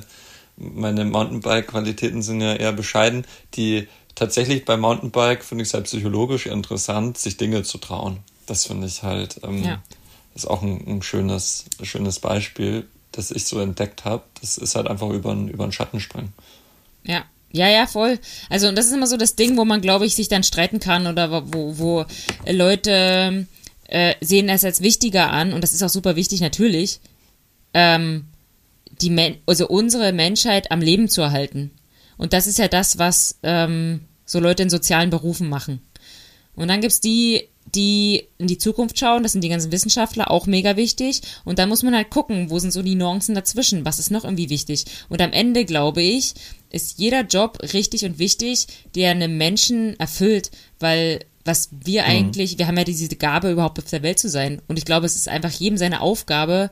meine Mountainbike-Qualitäten sind ja eher bescheiden. Die tatsächlich beim Mountainbike finde ich es halt psychologisch interessant, sich Dinge zu trauen. Das finde ich halt, ähm, ja. ist auch ein, ein schönes, schönes Beispiel, das ich so entdeckt habe. Das ist halt einfach über, über einen Schatten springen. Ja, ja, ja, voll. Also, und das ist immer so das Ding, wo man, glaube ich, sich dann streiten kann oder wo, wo Leute äh, sehen das als wichtiger an und das ist auch super wichtig, natürlich, ähm, die Men also unsere Menschheit am Leben zu erhalten. Und das ist ja das, was ähm, so Leute in sozialen Berufen machen. Und dann gibt's die, die in die Zukunft schauen, das sind die ganzen Wissenschaftler, auch mega wichtig. Und dann muss man halt gucken, wo sind so die Nuancen dazwischen, was ist noch irgendwie wichtig. Und am Ende, glaube ich, ist jeder Job richtig und wichtig, der einen Menschen erfüllt, weil was wir mhm. eigentlich, wir haben ja diese Gabe, überhaupt auf der Welt zu sein. Und ich glaube, es ist einfach jedem seine Aufgabe,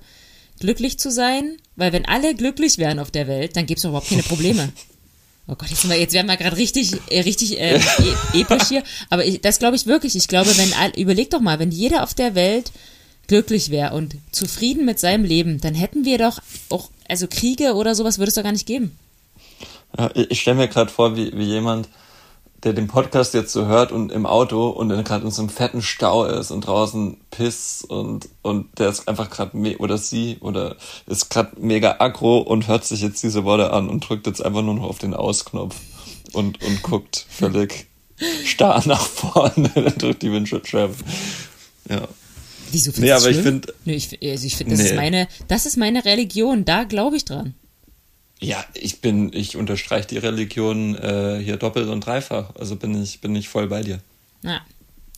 glücklich zu sein, weil wenn alle glücklich wären auf der Welt, dann gibt's überhaupt keine Probleme. Oh Gott, jetzt, wir, jetzt werden wir gerade richtig, äh, richtig äh, e episch hier. Aber ich, das glaube ich wirklich. Ich glaube, wenn überleg doch mal, wenn jeder auf der Welt glücklich wäre und zufrieden mit seinem Leben, dann hätten wir doch auch, also Kriege oder sowas würde es doch gar nicht geben. Ich stelle mir gerade vor, wie, wie jemand der den Podcast jetzt so hört und im Auto und dann gerade in so einem fetten Stau ist und draußen Piss und, und der ist einfach gerade, oder sie, oder ist gerade mega aggro und hört sich jetzt diese Worte an und drückt jetzt einfach nur noch auf den Ausknopf und, und guckt völlig starr nach vorne, dann drückt die Windschutzscheibe. Ja. Wieso findest nee, aber schlimm? ich finde. Nee, ich, also ich finde, das nee. ist meine, das ist meine Religion, da glaube ich dran. Ja, ich bin, ich unterstreiche die Religion äh, hier doppelt und dreifach. Also bin ich, bin ich voll bei dir. Ja,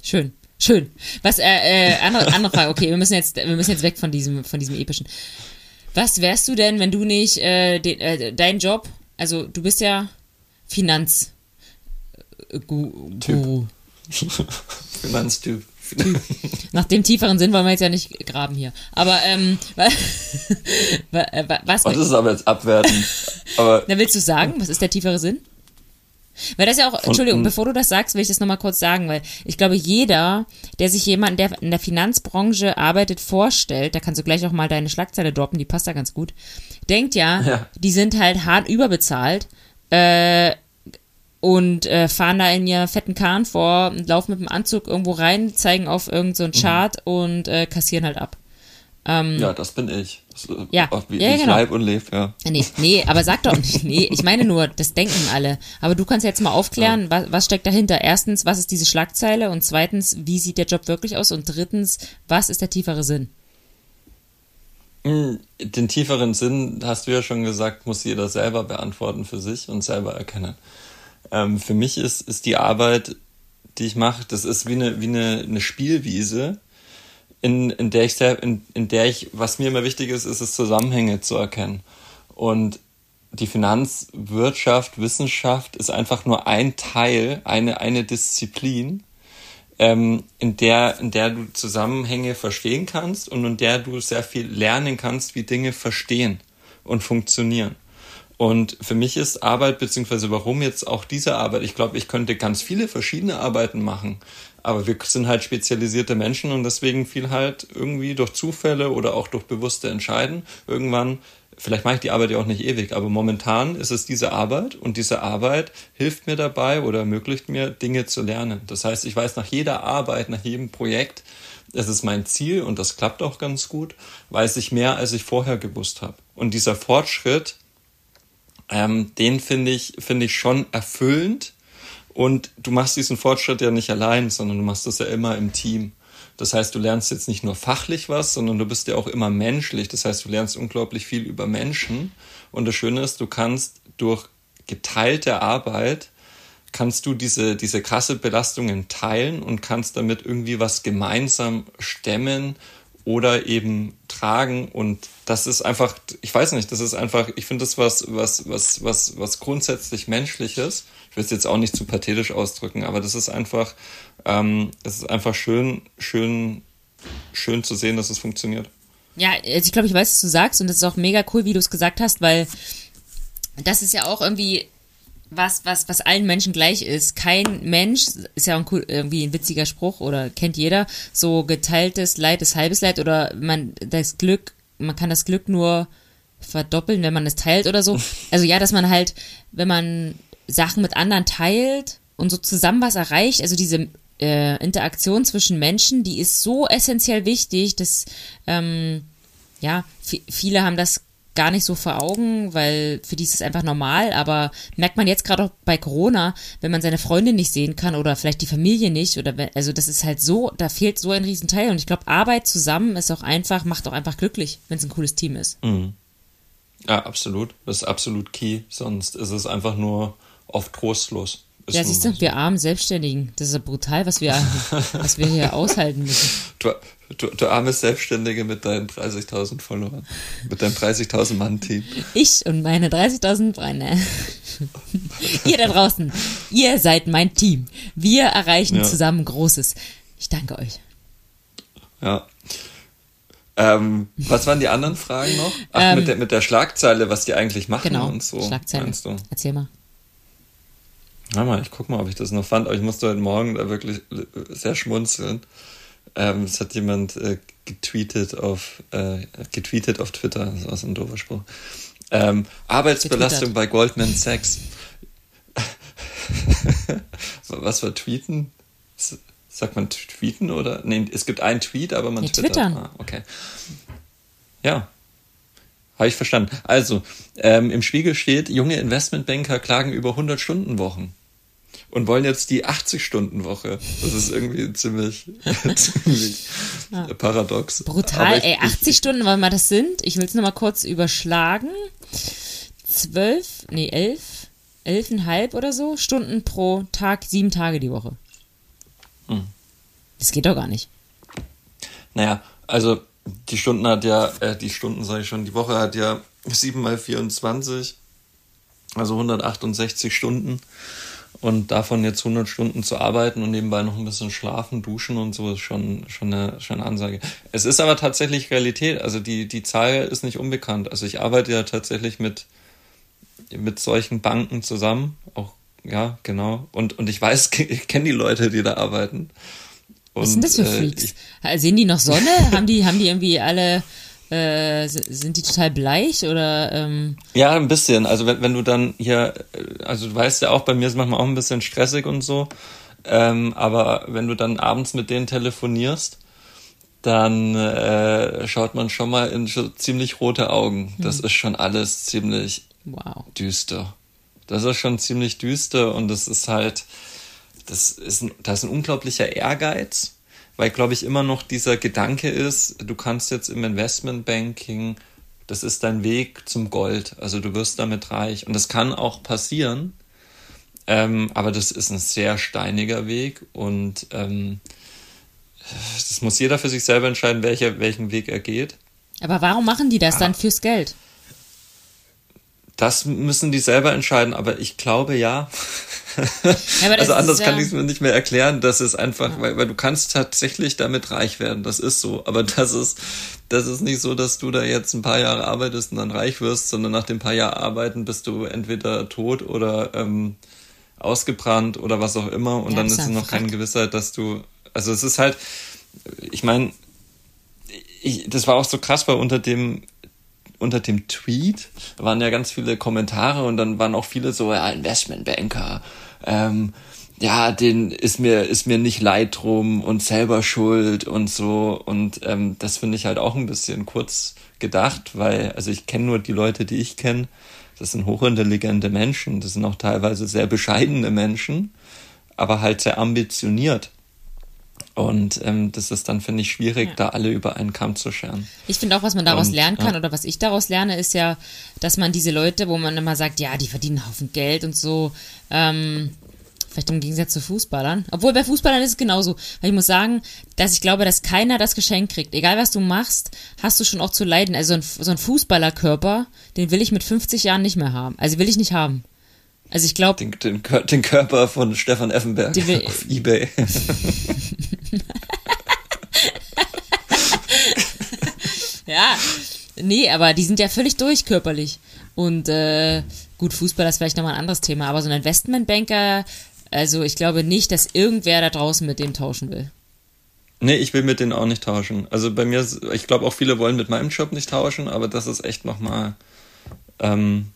schön. Schön. Was, äh, äh, andere, andere Frage, okay, wir müssen jetzt, wir müssen jetzt weg von diesem, von diesem epischen. Was wärst du denn, wenn du nicht äh, den, äh, dein Job, also du bist ja Finanz äh, Guru. Finanztyp. Nach dem tieferen Sinn wollen wir jetzt ja nicht graben hier. Aber ähm, was? Das ist aber jetzt abwertend. Aber Na, willst du sagen, was ist der tiefere Sinn? Weil das ja auch, Entschuldigung, bevor du das sagst, will ich das nochmal kurz sagen, weil ich glaube, jeder, der sich jemanden, der in der Finanzbranche arbeitet, vorstellt, da kannst du gleich auch mal deine Schlagzeile droppen, die passt da ganz gut, denkt ja, ja. die sind halt hart überbezahlt, äh, und äh, fahren da in ihr fetten Kahn vor, laufen mit dem Anzug irgendwo rein, zeigen auf irgendeinen so mhm. Chart mhm. und äh, kassieren halt ab. Ähm, ja, das bin ich. Das, äh, ja, wie, ja, wie genau. Leib und lebe, ja. Nee, nee, aber sag doch nicht, nee, ich meine nur, das denken alle. Aber du kannst jetzt mal aufklären, ja. was, was steckt dahinter? Erstens, was ist diese Schlagzeile? Und zweitens, wie sieht der Job wirklich aus? Und drittens, was ist der tiefere Sinn? Hm, den tieferen Sinn, hast du ja schon gesagt, muss jeder selber beantworten für sich und selber erkennen. Ähm, für mich ist, ist die Arbeit, die ich mache, das ist wie eine, wie eine, eine Spielwiese, in, in, der ich in, in der ich, was mir immer wichtig ist, ist es Zusammenhänge zu erkennen. Und die Finanzwirtschaft, Wissenschaft ist einfach nur ein Teil, eine, eine Disziplin, ähm, in, der, in der du Zusammenhänge verstehen kannst und in der du sehr viel lernen kannst, wie Dinge verstehen und funktionieren. Und für mich ist Arbeit, beziehungsweise warum jetzt auch diese Arbeit, ich glaube, ich könnte ganz viele verschiedene Arbeiten machen, aber wir sind halt spezialisierte Menschen und deswegen viel halt irgendwie durch Zufälle oder auch durch bewusste Entscheiden irgendwann, vielleicht mache ich die Arbeit ja auch nicht ewig, aber momentan ist es diese Arbeit und diese Arbeit hilft mir dabei oder ermöglicht mir, Dinge zu lernen. Das heißt, ich weiß nach jeder Arbeit, nach jedem Projekt, es ist mein Ziel und das klappt auch ganz gut, weiß ich mehr, als ich vorher gewusst habe. Und dieser Fortschritt, ähm, den finde ich, finde ich schon erfüllend. Und du machst diesen Fortschritt ja nicht allein, sondern du machst das ja immer im Team. Das heißt, du lernst jetzt nicht nur fachlich was, sondern du bist ja auch immer menschlich. Das heißt, du lernst unglaublich viel über Menschen. Und das Schöne ist, du kannst durch geteilte Arbeit kannst du diese, diese krasse Belastungen teilen und kannst damit irgendwie was gemeinsam stemmen oder eben tragen und das ist einfach, ich weiß nicht, das ist einfach, ich finde das was, was, was, was, was grundsätzlich menschliches. Ich will es jetzt auch nicht zu pathetisch ausdrücken, aber das ist einfach, ähm, das ist einfach schön, schön schön zu sehen, dass es funktioniert. Ja, also ich glaube, ich weiß, was du sagst und das ist auch mega cool, wie du es gesagt hast, weil das ist ja auch irgendwie was, was, was allen Menschen gleich ist. Kein Mensch, ist ja ein irgendwie ein witziger Spruch oder kennt jeder, so geteiltes Leid ist halbes Leid oder man, das Glück, man kann das Glück nur verdoppeln, wenn man es teilt oder so. Also ja, dass man halt, wenn man Sachen mit anderen teilt und so zusammen was erreicht, also diese äh, Interaktion zwischen Menschen, die ist so essentiell wichtig, dass ähm, ja, viele haben das gar nicht so vor Augen, weil für die ist es einfach normal, aber merkt man jetzt gerade auch bei Corona, wenn man seine Freundin nicht sehen kann oder vielleicht die Familie nicht oder wenn, also das ist halt so, da fehlt so ein Riesenteil und ich glaube, Arbeit zusammen ist auch einfach, macht auch einfach glücklich, wenn es ein cooles Team ist. Mhm. Ja, absolut. Das ist absolut key, sonst ist es einfach nur oft trostlos. Ja, siehst du, wir armen Selbstständigen. Das ist ja brutal, was wir, was wir hier aushalten müssen. Du, du, du armes Selbstständige mit deinen 30.000 Followern. Mit deinem 30.000 Mann-Team. Ich und meine 30.000 Freunde. ihr da draußen, ihr seid mein Team. Wir erreichen ja. zusammen Großes. Ich danke euch. Ja. Ähm, was waren die anderen Fragen noch? Ach, ähm, mit, der, mit der Schlagzeile, was die eigentlich machen genau, und so. Schlagzeile. Erzähl mal. Ja, mal, ich guck mal, ob ich das noch fand, aber ich musste heute Morgen da wirklich sehr schmunzeln. Ähm, es hat jemand äh, getweetet auf äh, getweetet auf Twitter, das war so ein doofer Spruch. Ähm, Arbeitsbelastung bei Goldman Sachs. Was war tweeten? Sagt man tweeten oder? Nee, es gibt einen Tweet, aber man nee, twittert. Twittern. Ah, okay. Ja. Habe ich verstanden. Also, ähm, im Spiegel steht, junge Investmentbanker klagen über 100 Stunden Wochen und wollen jetzt die 80-Stunden-Woche. Das ist irgendwie ziemlich, ziemlich ja. paradox. Brutal, ich, ey, 80 ich, Stunden, weil mal das sind, ich will es nochmal kurz überschlagen. Zwölf, nee, elf, elfeinhalb oder so Stunden pro Tag, sieben Tage die Woche. Hm. Das geht doch gar nicht. Naja, also die Stunden hat ja, äh, die Stunden sage ich schon, die Woche hat ja 7 mal 24, also 168 Stunden und davon jetzt 100 Stunden zu arbeiten und nebenbei noch ein bisschen schlafen, duschen und so ist schon, schon, eine, schon eine Ansage. Es ist aber tatsächlich Realität. Also die, die Zahl ist nicht unbekannt. Also ich arbeite ja tatsächlich mit, mit solchen Banken zusammen. Auch, ja, genau. Und, und ich weiß, ich kenne die Leute, die da arbeiten. Und, Was sind das für äh, Freaks? Äh, ich, Sehen die noch Sonne? haben die, haben die irgendwie alle äh, sind die total bleich oder? Ähm? Ja, ein bisschen. Also wenn, wenn du dann hier, äh, also du weißt ja auch, bei mir ist manchmal auch ein bisschen stressig und so. Ähm, aber wenn du dann abends mit denen telefonierst, dann äh, schaut man schon mal in so ziemlich rote Augen. Das hm. ist schon alles ziemlich wow. düster. Das ist schon ziemlich düster und das ist halt, das ist, das ist ein unglaublicher Ehrgeiz weil, glaube ich, immer noch dieser Gedanke ist, du kannst jetzt im Investmentbanking, das ist dein Weg zum Gold, also du wirst damit reich. Und das kann auch passieren, ähm, aber das ist ein sehr steiniger Weg und ähm, das muss jeder für sich selber entscheiden, welcher, welchen Weg er geht. Aber warum machen die das ah. dann fürs Geld? Das müssen die selber entscheiden, aber ich glaube ja. ja also anders ist, kann ich es mir nicht mehr erklären. Das ist einfach, ja. weil, weil du kannst tatsächlich damit reich werden. Das ist so. Aber das ist, das ist nicht so, dass du da jetzt ein paar Jahre arbeitest und dann reich wirst, sondern nach den paar Jahren Arbeiten bist du entweder tot oder ähm, ausgebrannt oder was auch immer. Und ja, dann ist es noch keine Gewissheit, dass du. Also es ist halt, ich meine, ich, das war auch so krass, weil unter dem unter dem Tweet waren ja ganz viele Kommentare und dann waren auch viele so, ja, Investmentbanker, ähm, ja, den ist mir, ist mir nicht leid drum und selber schuld und so. Und ähm, das finde ich halt auch ein bisschen kurz gedacht, weil, also ich kenne nur die Leute, die ich kenne. Das sind hochintelligente Menschen, das sind auch teilweise sehr bescheidene Menschen, aber halt sehr ambitioniert. Und ähm, das ist dann, finde ich, schwierig, ja. da alle über einen Kamm zu scheren. Ich finde auch, was man daraus und, lernen kann, ja. oder was ich daraus lerne, ist ja, dass man diese Leute, wo man immer sagt, ja, die verdienen einen Haufen Geld und so, ähm, vielleicht im Gegensatz zu Fußballern. Obwohl bei Fußballern ist es genauso. Weil ich muss sagen, dass ich glaube, dass keiner das Geschenk kriegt. Egal was du machst, hast du schon auch zu leiden. Also so ein, so ein Fußballerkörper, den will ich mit 50 Jahren nicht mehr haben. Also will ich nicht haben. Also ich glaube. Den, den, den, Körper von Stefan Effenberg auf Ebay. ja, nee, aber die sind ja völlig durch körperlich. Und äh, gut, Fußball ist vielleicht nochmal ein anderes Thema, aber so ein Investmentbanker, also ich glaube nicht, dass irgendwer da draußen mit dem tauschen will. Nee, ich will mit denen auch nicht tauschen. Also bei mir, ich glaube auch viele wollen mit meinem Job nicht tauschen, aber das ist echt nochmal. Ähm,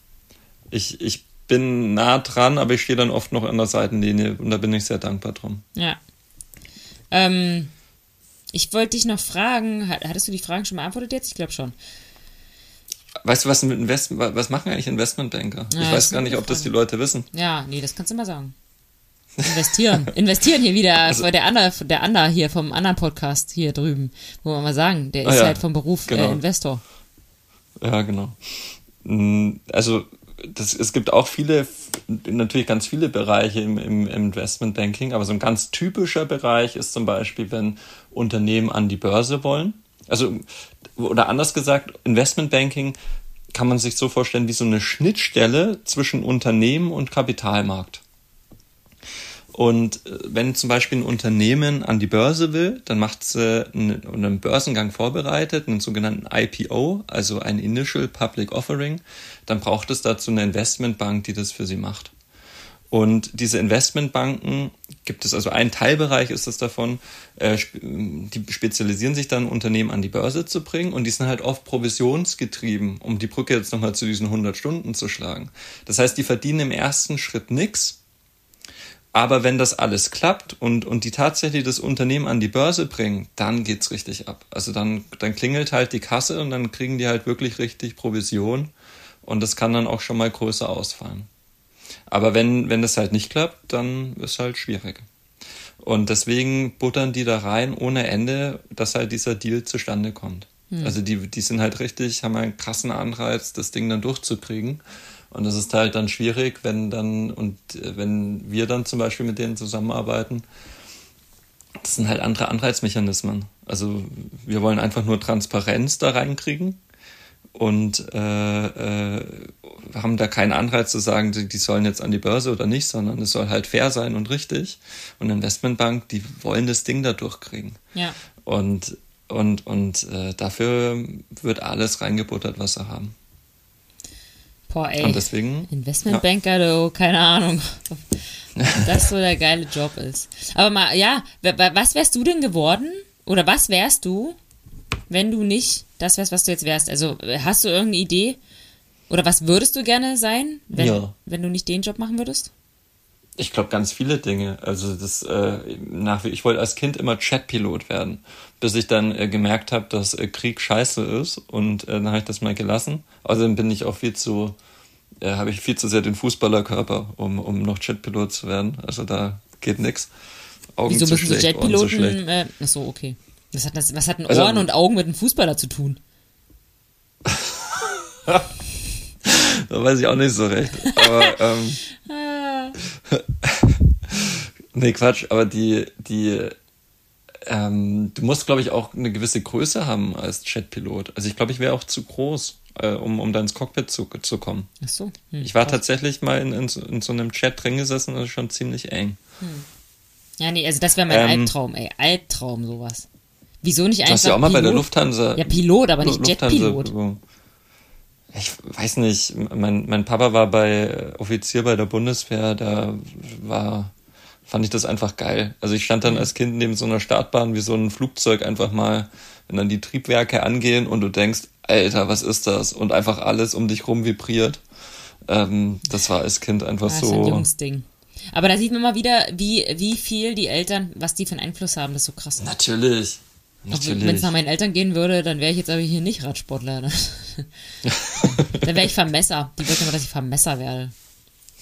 ich, ich bin nah dran, aber ich stehe dann oft noch an der Seitenlinie und da bin ich sehr dankbar drum. Ja. Ähm, ich wollte dich noch fragen, hattest du die Fragen schon beantwortet jetzt? Ich glaube schon. Weißt du, was mit Investment, was machen eigentlich Investmentbanker? Ja, ich weiß gar nicht, ob das die Leute wissen. Ja, nee, das kannst du mal sagen. Investieren. Investieren hier wieder also, der Anna, der Anna hier vom anderen Podcast hier drüben, wo wir mal sagen, der ah ist ah ja, halt vom Beruf äh, genau. äh, Investor. Ja, genau. Mm, also das, es gibt auch viele, natürlich ganz viele Bereiche im, im Investmentbanking, aber so ein ganz typischer Bereich ist zum Beispiel, wenn Unternehmen an die Börse wollen. Also, oder anders gesagt, Investmentbanking kann man sich so vorstellen wie so eine Schnittstelle zwischen Unternehmen und Kapitalmarkt. Und äh, wenn zum Beispiel ein Unternehmen an die Börse will, dann macht sie einen, Börsengang vorbereitet, einen sogenannten IPO, also ein Initial Public Offering, dann braucht es dazu eine Investmentbank, die das für sie macht. Und diese Investmentbanken gibt es, also ein Teilbereich ist es davon, äh, die spezialisieren sich dann, Unternehmen an die Börse zu bringen und die sind halt oft provisionsgetrieben, um die Brücke jetzt nochmal zu diesen 100 Stunden zu schlagen. Das heißt, die verdienen im ersten Schritt nichts, aber wenn das alles klappt und, und die tatsächlich das Unternehmen an die Börse bringen, dann geht's richtig ab. Also dann, dann klingelt halt die Kasse und dann kriegen die halt wirklich richtig Provision und das kann dann auch schon mal größer ausfallen. Aber wenn, wenn das halt nicht klappt, dann ist halt schwierig. Und deswegen buttern die da rein ohne Ende, dass halt dieser Deal zustande kommt. Hm. Also die, die sind halt richtig, haben einen krassen Anreiz, das Ding dann durchzukriegen. Und das ist halt dann schwierig, wenn dann, und äh, wenn wir dann zum Beispiel mit denen zusammenarbeiten, das sind halt andere Anreizmechanismen. Also wir wollen einfach nur Transparenz da reinkriegen und äh, äh, haben da keinen Anreiz zu sagen, die, die sollen jetzt an die Börse oder nicht, sondern es soll halt fair sein und richtig. Und Investmentbank, die wollen das Ding da durchkriegen. Ja. Und, und, und äh, dafür wird alles reingebuttert, was sie haben. Boah, ey. Und deswegen. Investmentbanker, ja. du, keine Ahnung. das so der geile Job ist. Aber mal, ja, was wärst du denn geworden? Oder was wärst du, wenn du nicht das wärst, was du jetzt wärst? Also, hast du irgendeine Idee? Oder was würdest du gerne sein, wenn, ja. wenn du nicht den Job machen würdest? Ich glaube ganz viele Dinge. Also das äh, nach ich wollte als Kind immer Chatpilot werden, bis ich dann äh, gemerkt habe, dass äh, Krieg scheiße ist und äh, dann habe ich das mal gelassen. Außerdem bin ich auch viel zu äh, habe ich viel zu sehr den Fußballerkörper, um, um noch Jetpilot zu werden. Also da geht nix. Augen Wieso müssen Sie Jetpiloten? So äh, achso, okay. Was hat, das, was hat ein also, Ohren und Augen mit einem Fußballer zu tun? da weiß ich auch nicht so recht. Aber ähm, nee, Quatsch, aber die, die ähm, du musst, glaube ich, auch eine gewisse Größe haben als Jetpilot. Also ich glaube, ich wäre auch zu groß äh, um, um da ins Cockpit zu, zu kommen. Ach so. Hm, ich war krass. tatsächlich mal in, in, in, so einem Chat drin gesessen, das ist schon ziemlich eng. Hm. Ja, nee, also das wäre mein ähm, Albtraum, ey. Albtraum, sowas. Wieso nicht einfach. Du hast ja auch mal Pilot? bei der Lufthansa. Ja, Pilot, aber nicht Jetpilot. Ich weiß nicht, mein, mein Papa war bei äh, Offizier bei der Bundeswehr, da war, fand ich das einfach geil. Also ich stand dann mhm. als Kind neben so einer Startbahn wie so ein Flugzeug einfach mal, wenn dann die Triebwerke angehen und du denkst, Alter, was ist das? Und einfach alles um dich rum vibriert. Ähm, das war als Kind einfach das so. Das ist ein Jungsding. Aber da sieht man mal wieder, wie, wie viel die Eltern, was die für einen Einfluss haben. Das ist so krass. Natürlich. Natürlich. Wenn es nach meinen Eltern gehen würde, dann wäre ich jetzt aber hier nicht Radsportler. Ne? dann wäre ich Vermesser. Die wollten immer, dass ich Vermesser werde.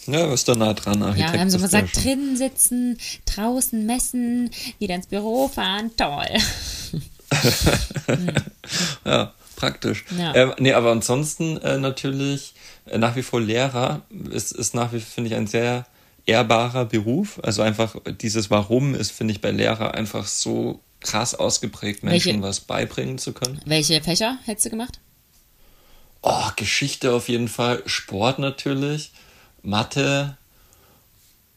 Ja, ist da nah dran. Architekt ja, wir haben so gesagt, drinnen sitzen, draußen messen, wieder ins Büro fahren, toll. Ja praktisch. Ja. Äh, nee, aber ansonsten äh, natürlich äh, nach wie vor Lehrer ist, ist nach wie vor, finde ich, ein sehr ehrbarer Beruf. Also einfach dieses Warum ist, finde ich, bei Lehrer einfach so krass ausgeprägt, Menschen Welche? was beibringen zu können. Welche Fächer hättest du gemacht? Oh, Geschichte auf jeden Fall, Sport natürlich, Mathe.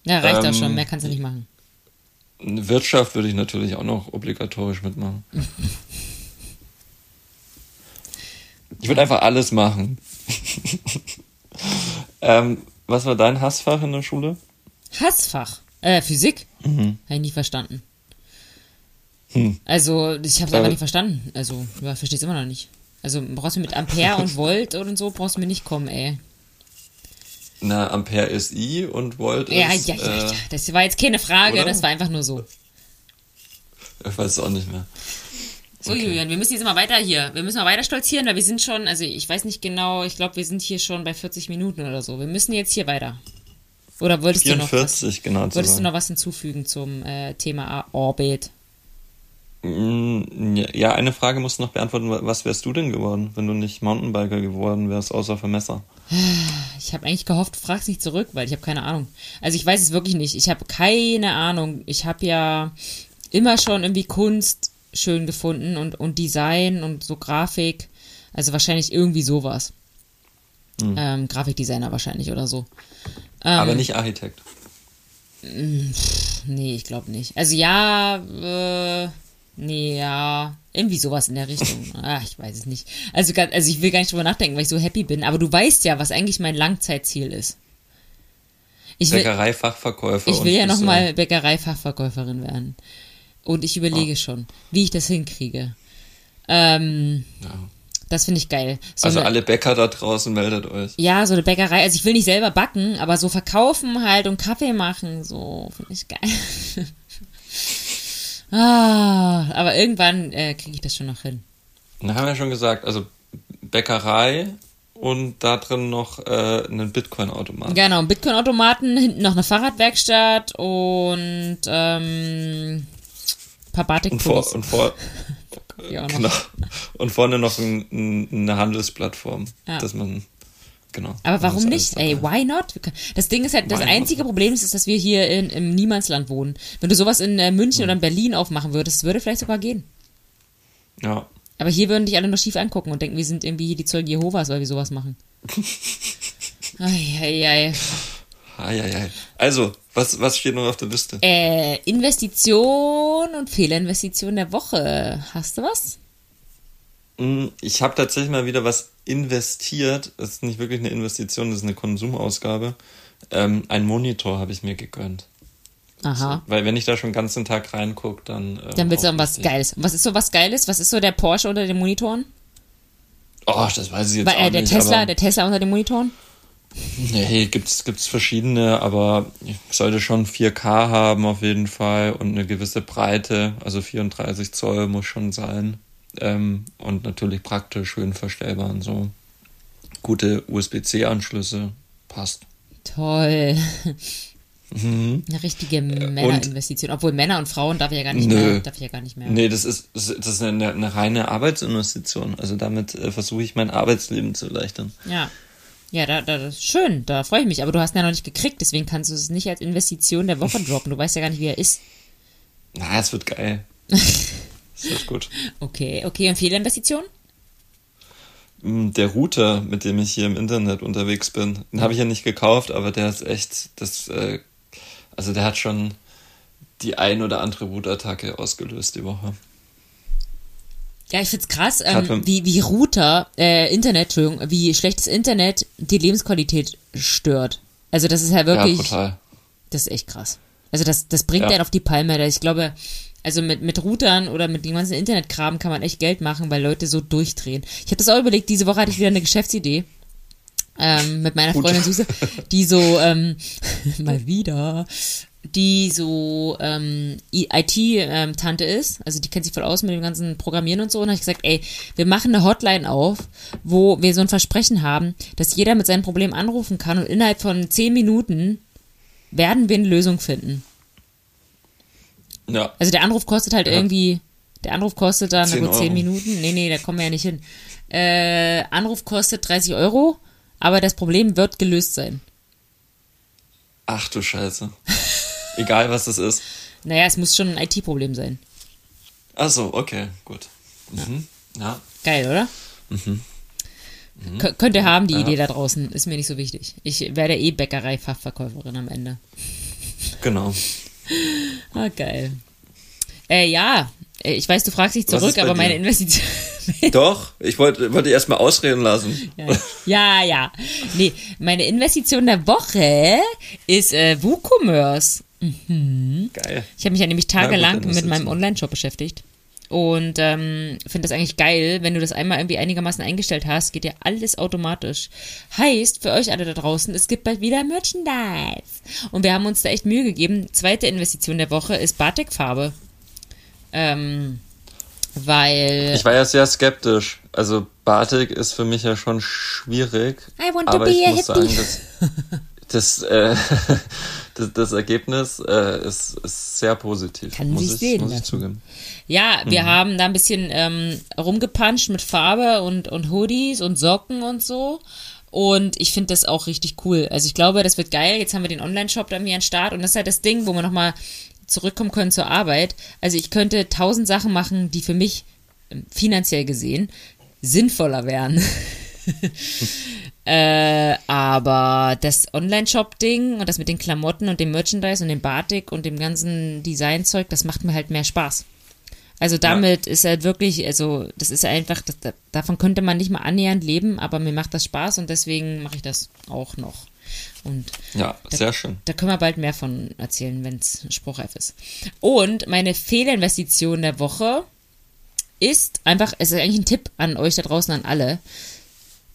Ja, reicht ähm, auch schon, mehr kannst du nicht machen. Wirtschaft würde ich natürlich auch noch obligatorisch mitmachen. Ich würde einfach alles machen. ähm, was war dein Hassfach in der Schule? Hassfach? Äh, Physik? Mhm. Habe ich nie verstanden. Hm. Also, ich habe es einfach nicht verstanden. Also, ja, verstehe es immer noch nicht. Also, brauchst du mit Ampere und Volt und so, brauchst du mir nicht kommen, ey. Na, Ampere ist I und Volt ja, ist. Ja, ja, ja, äh, ja. Das war jetzt keine Frage, oder? das war einfach nur so. Ich weiß es auch nicht mehr. So, okay. Julian, wir müssen jetzt mal weiter hier. Wir müssen mal weiter stolzieren, weil wir sind schon, also ich weiß nicht genau, ich glaube, wir sind hier schon bei 40 Minuten oder so. Wir müssen jetzt hier weiter. Oder wolltest 44, du noch was, genau wolltest du noch was hinzufügen zum äh, Thema Orbit? Mm, ja, eine Frage musst du noch beantworten. Was wärst du denn geworden, wenn du nicht Mountainbiker geworden wärst, außer Vermesser? Ich habe eigentlich gehofft, fragst nicht zurück, weil ich habe keine Ahnung. Also ich weiß es wirklich nicht. Ich habe keine Ahnung. Ich habe ja immer schon irgendwie Kunst schön gefunden und, und Design und so Grafik. Also wahrscheinlich irgendwie sowas. Hm. Ähm, Grafikdesigner wahrscheinlich oder so. Ähm, Aber nicht Architekt. Nee, ich glaube nicht. Also ja, äh, ja, irgendwie sowas in der Richtung. Ach, ich weiß es nicht. Also, also ich will gar nicht drüber nachdenken, weil ich so happy bin. Aber du weißt ja, was eigentlich mein Langzeitziel ist. Ich will, Bäckereifachverkäufer. Ich will ja nochmal Bäckereifachverkäuferin werden. Und ich überlege oh. schon, wie ich das hinkriege. Ähm, ja. Das finde ich geil. So also eine, alle Bäcker da draußen meldet euch. Ja, so eine Bäckerei. Also ich will nicht selber backen, aber so verkaufen halt und Kaffee machen, so finde ich geil. ah, aber irgendwann äh, kriege ich das schon noch hin. Na, haben wir ja schon gesagt, also Bäckerei und da drin noch äh, einen Bitcoin-Automaten. Genau, einen Bitcoin-Automaten, hinten noch eine Fahrradwerkstatt und ähm, paar batik und vor, und vor genau. Und vorne noch ein, ein, eine Handelsplattform, ja. dass man Genau. Aber warum nicht? Ey, why not? Das Ding ist halt, das why einzige not? Problem ist, dass wir hier in, im Niemandsland wohnen. Wenn du sowas in äh, München mhm. oder in Berlin aufmachen würdest, würde vielleicht sogar gehen. Ja. Aber hier würden dich alle nur schief angucken und denken, wir sind irgendwie hier die Zeugen Jehovas, weil wir sowas machen. Eieiei. Eieiei. Also, was, was steht noch auf der Liste? Äh, Investition und Fehlerinvestition der Woche. Hast du was? Mm, ich habe tatsächlich mal wieder was investiert. Das ist nicht wirklich eine Investition, das ist eine Konsumausgabe. Ähm, ein Monitor habe ich mir gegönnt. Aha. weil wenn ich da schon den ganzen Tag reingucke, dann. Ähm, dann willst du auch was Geiles. Was ist so was Geiles? Was ist so der Porsche unter den Monitoren? Oh, das weiß ich jetzt Weil, äh, auch der nicht. Tesla, der Tesla unter den Monitoren? Nee, gibt's, gibt's verschiedene, aber ich sollte schon 4K haben auf jeden Fall und eine gewisse Breite, also 34 Zoll muss schon sein. Ähm, und natürlich praktisch, schön verstellbar und so. Gute USB-C-Anschlüsse, passt. Toll. Mhm. Eine richtige Männerinvestition. Obwohl Männer und Frauen darf ich ja gar nicht nö. mehr. Darf ich ja gar nicht mehr. Nee, das ist, das ist eine, eine reine Arbeitsinvestition. Also damit äh, versuche ich mein Arbeitsleben zu erleichtern. Ja. Ja, da, da, das ist schön, da freue ich mich. Aber du hast ihn ja noch nicht gekriegt, deswegen kannst du es nicht als Investition der Woche droppen. Du weißt ja gar nicht, wie er ist. Na, es wird geil. Es wird gut. Okay, okay. Und Fehlinvestition? Mm, der Router, mit dem ich hier im Internet unterwegs bin, den habe ich ja nicht gekauft, aber der ist echt, das, äh, also der hat schon die ein oder andere Wutattacke ausgelöst die Woche. Ja, ich find's krass, ähm, wie, wie Router, äh, Internet, Entschuldigung, wie schlechtes Internet die Lebensqualität stört. Also das ist ja wirklich. Ja, total. Das ist echt krass. Also das, das bringt ja. einen auf die Palme. Ich glaube, also mit, mit Routern oder mit dem ganzen Internetkram kann man echt Geld machen, weil Leute so durchdrehen. Ich habe das auch überlegt, diese Woche hatte ich wieder eine Geschäftsidee. Ähm, mit meiner Freundin Suse, die so, ähm, mal wieder, die so ähm, IT-Tante ähm, ist, also die kennt sich voll aus mit dem ganzen Programmieren und so, und habe ich gesagt, ey, wir machen eine Hotline auf, wo wir so ein Versprechen haben, dass jeder mit seinem Problem anrufen kann und innerhalb von zehn Minuten werden wir eine Lösung finden. Ja. Also der Anruf kostet halt ja. irgendwie, der Anruf kostet dann, na gut, zehn Minuten, nee, nee, da kommen wir ja nicht hin. Äh, Anruf kostet 30 Euro, aber das Problem wird gelöst sein. Ach du Scheiße. Egal, was es ist. Naja, es muss schon ein IT-Problem sein. Ach so, okay, gut. Mhm. Ja. Geil, oder? Mhm. Mhm. Könnt ihr haben, die ja. Idee da draußen. Ist mir nicht so wichtig. Ich werde eh Bäckerei-Fachverkäuferin am Ende. Genau. Ah, geil. Äh, ja, äh, ich weiß, du fragst dich zurück, aber meine Investition, Doch, ich wollte wollte erst mal ausreden lassen. Ja, ja, ja. Nee, meine Investition der Woche ist äh, WooCommerce. Mhm. Geil. Ich habe mich ja nämlich Na gut, tagelang mit meinem. Online-Shop beschäftigt. Und ähm, finde das eigentlich geil, wenn du das einmal irgendwie einigermaßen eingestellt hast, geht ja alles automatisch. Heißt, für euch alle da draußen, es gibt bald wieder Merchandise. Und wir haben uns da echt Mühe gegeben. Zweite Investition der Woche ist Batikfarbe. Ähm, weil. Ich war ja sehr skeptisch. Also Batik ist für mich ja schon schwierig. I want to aber be ich a muss hippie. sagen, dass das, äh, das, das Ergebnis äh, ist, ist sehr positiv. Kann muss sich ich, sehen muss ich lassen. zugeben. Ja, wir Mhm. haben da ein bisschen ähm, rumgepanscht mit Farbe und, und Hoodies und Socken und so. Und ich finde das auch richtig cool. Also ich glaube, das wird geil. Jetzt haben wir den Online-Shop da irgendwie an Start. Und das ist halt das Ding, wo wir nochmal zurückkommen können zur Arbeit. Also ich könnte tausend Sachen machen, die für mich ähm, finanziell gesehen sinnvoller wären. Äh, aber das Online-Shop-Ding und das mit den Klamotten und dem Merchandise und dem Batik und dem ganzen Designzeug, das macht mir halt mehr Spaß. Also damit ist halt wirklich, also das ist einfach, das, da- davon könnte man nicht mal annähernd leben, aber mir macht das Spaß und deswegen mache ich das auch noch. Und Ja, sehr schön. da können wir bald mehr von erzählen, wenn es spruchreif ist. Und meine Fehlinvestition der Woche ist einfach, es ist eigentlich ein Tipp an euch da draußen, an alle.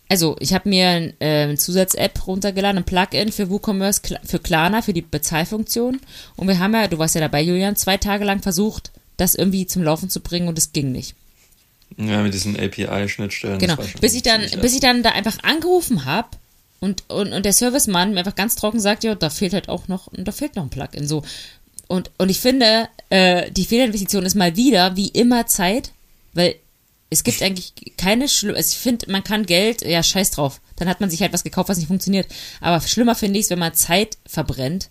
Also, ich habe mir äh, eine Zusatz-App runtergeladen, ein Plugin für WooCommerce, für Klarna, für die Bezahlfunktion. Und wir haben ja, du warst ja dabei, Julian, zwei Tage lang versucht, das irgendwie zum Laufen zu bringen und es ging nicht. Ja, mit diesen API-Schnittstellen. Genau. Bis ich dann, bis ich dann da einfach angerufen habe und, und, und der Servicemann mir einfach ganz trocken sagt, ja, da fehlt halt auch noch, da fehlt noch ein Plugin. So. Und, und ich finde, äh, die Fehlerinvestition ist mal wieder, wie immer, Zeit, weil es gibt eigentlich keine schlimm, also ich finde, man kann Geld, ja, scheiß drauf. Dann hat man sich halt was gekauft, was nicht funktioniert. Aber schlimmer finde ich es, wenn man Zeit verbrennt.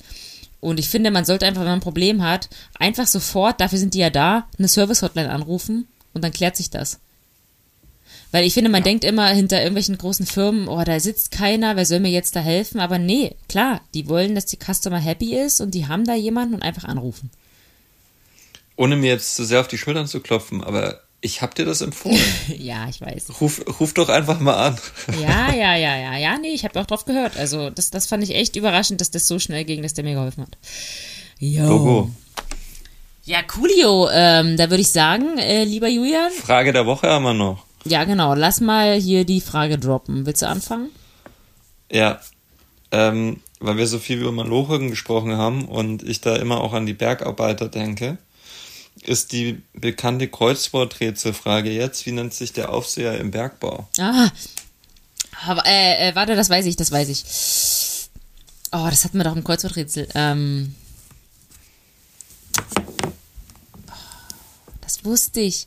Und ich finde, man sollte einfach, wenn man ein Problem hat, einfach sofort, dafür sind die ja da, eine Service-Hotline anrufen und dann klärt sich das. Weil ich finde, man denkt immer hinter irgendwelchen großen Firmen, oh, da sitzt keiner, wer soll mir jetzt da helfen? Aber nee, klar, die wollen, dass die Customer happy ist und die haben da jemanden und einfach anrufen. Ohne mir jetzt zu sehr auf die Schultern zu klopfen, aber ich hab dir das empfohlen. ja, ich weiß. Ruf, ruf doch einfach mal an. Ja, ja, ja, ja, ja, nee, ich habe auch drauf gehört. Also das, das fand ich echt überraschend, dass das so schnell ging, dass der mir geholfen hat. Jo. Logo. Ja, coolio. Ähm, da würde ich sagen, äh, lieber Julian, Frage der Woche haben wir noch. ja genau, lass mal hier die Frage droppen. Willst du anfangen? Ja, ähm, weil wir so viel über Malochen gesprochen haben und ich da immer auch an die Bergarbeiter denke, ist die bekannte Kreuzworträtselfrage jetzt, wie nennt sich der Aufseher im Bergbau? Ah, aber, äh, äh, warte, das weiß ich, das weiß ich. Oh, das hatten wir doch im Kreuzworträtsel. Ähm, das wusste ich.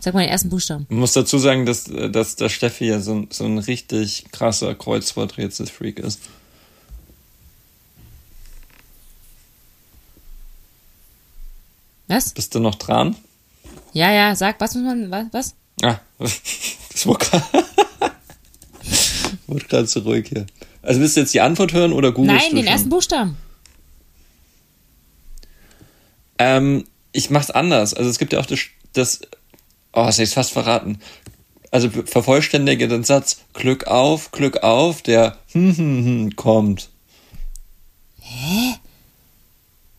Sag mal den ersten Buchstaben. Ich muss dazu sagen, dass, dass der Steffi ja so, ein- so ein richtig krasser Kreuzworträtsel-Freak ist. Was? Bist du noch dran? Ja, ja, sag, was muss man, was? was? Ah, das wurde gerade wurde gerade so ruhig hier. Also willst du jetzt die Antwort hören oder googelst Nein, du den schon? ersten Buchstaben. Ähm, ich mach's anders. Also es gibt ja auch das, das oh, das ich fast verraten. Also vervollständige den Satz, Glück auf, Glück auf, der hm, hm, hm, kommt.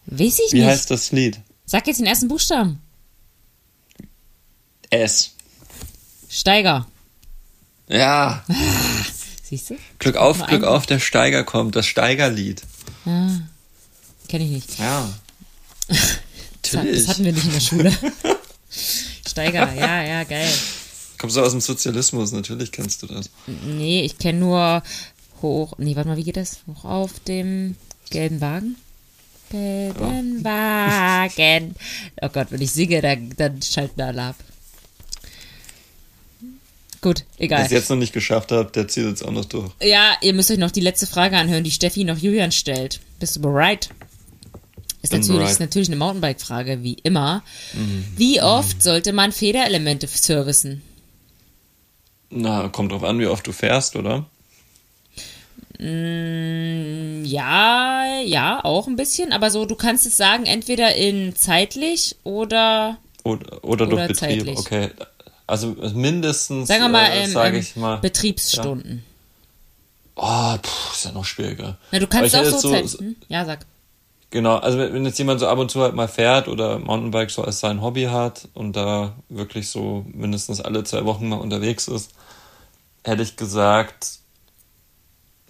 Weiß ich Wie nicht. heißt das Lied? Sag jetzt den ersten Buchstaben. S. Steiger. Ja, Siehst du? Glück auf, Glück auf, der Steiger kommt, das Steigerlied. Kenn ich nicht. Ja. Das, das Natürlich. hatten wir nicht in der Schule. Steiger, ja, ja, geil. Kommst du aus dem Sozialismus, natürlich kennst du das. Nee, ich kenne nur hoch. Nee, warte mal, wie geht das? Hoch auf dem gelben Wagen? Gelben Wagen. Oh Gott, wenn ich singe, dann, dann schalten alle ab. Gut, Wer egal. es jetzt noch nicht geschafft hat, der zieht jetzt auch noch durch. Ja, ihr müsst euch noch die letzte Frage anhören, die Steffi noch Julian stellt. Bist du bereit? Ist natürlich, bereit. ist natürlich eine Mountainbike-Frage, wie immer. Wie oft sollte man Federelemente servicen? Na, kommt drauf an, wie oft du fährst, oder? Mm, Ja, ja, auch ein bisschen, aber so, du kannst es sagen, entweder in zeitlich oder Oder, oder, Oder durch Betrieb. zeitlich. Okay. Also mindestens, Sagen wir mal, äh, ähm, ich mal. Betriebsstunden. Oh, puh, ist ja noch schwieriger. Na, du kannst auch so, Zeit. Hm? Ja, sag. Genau, also wenn wenn jetzt jemand so ab und zu halt mal fährt oder Mountainbike so als sein Hobby hat und da wirklich so mindestens alle zwei Wochen mal unterwegs ist, hätte ich gesagt,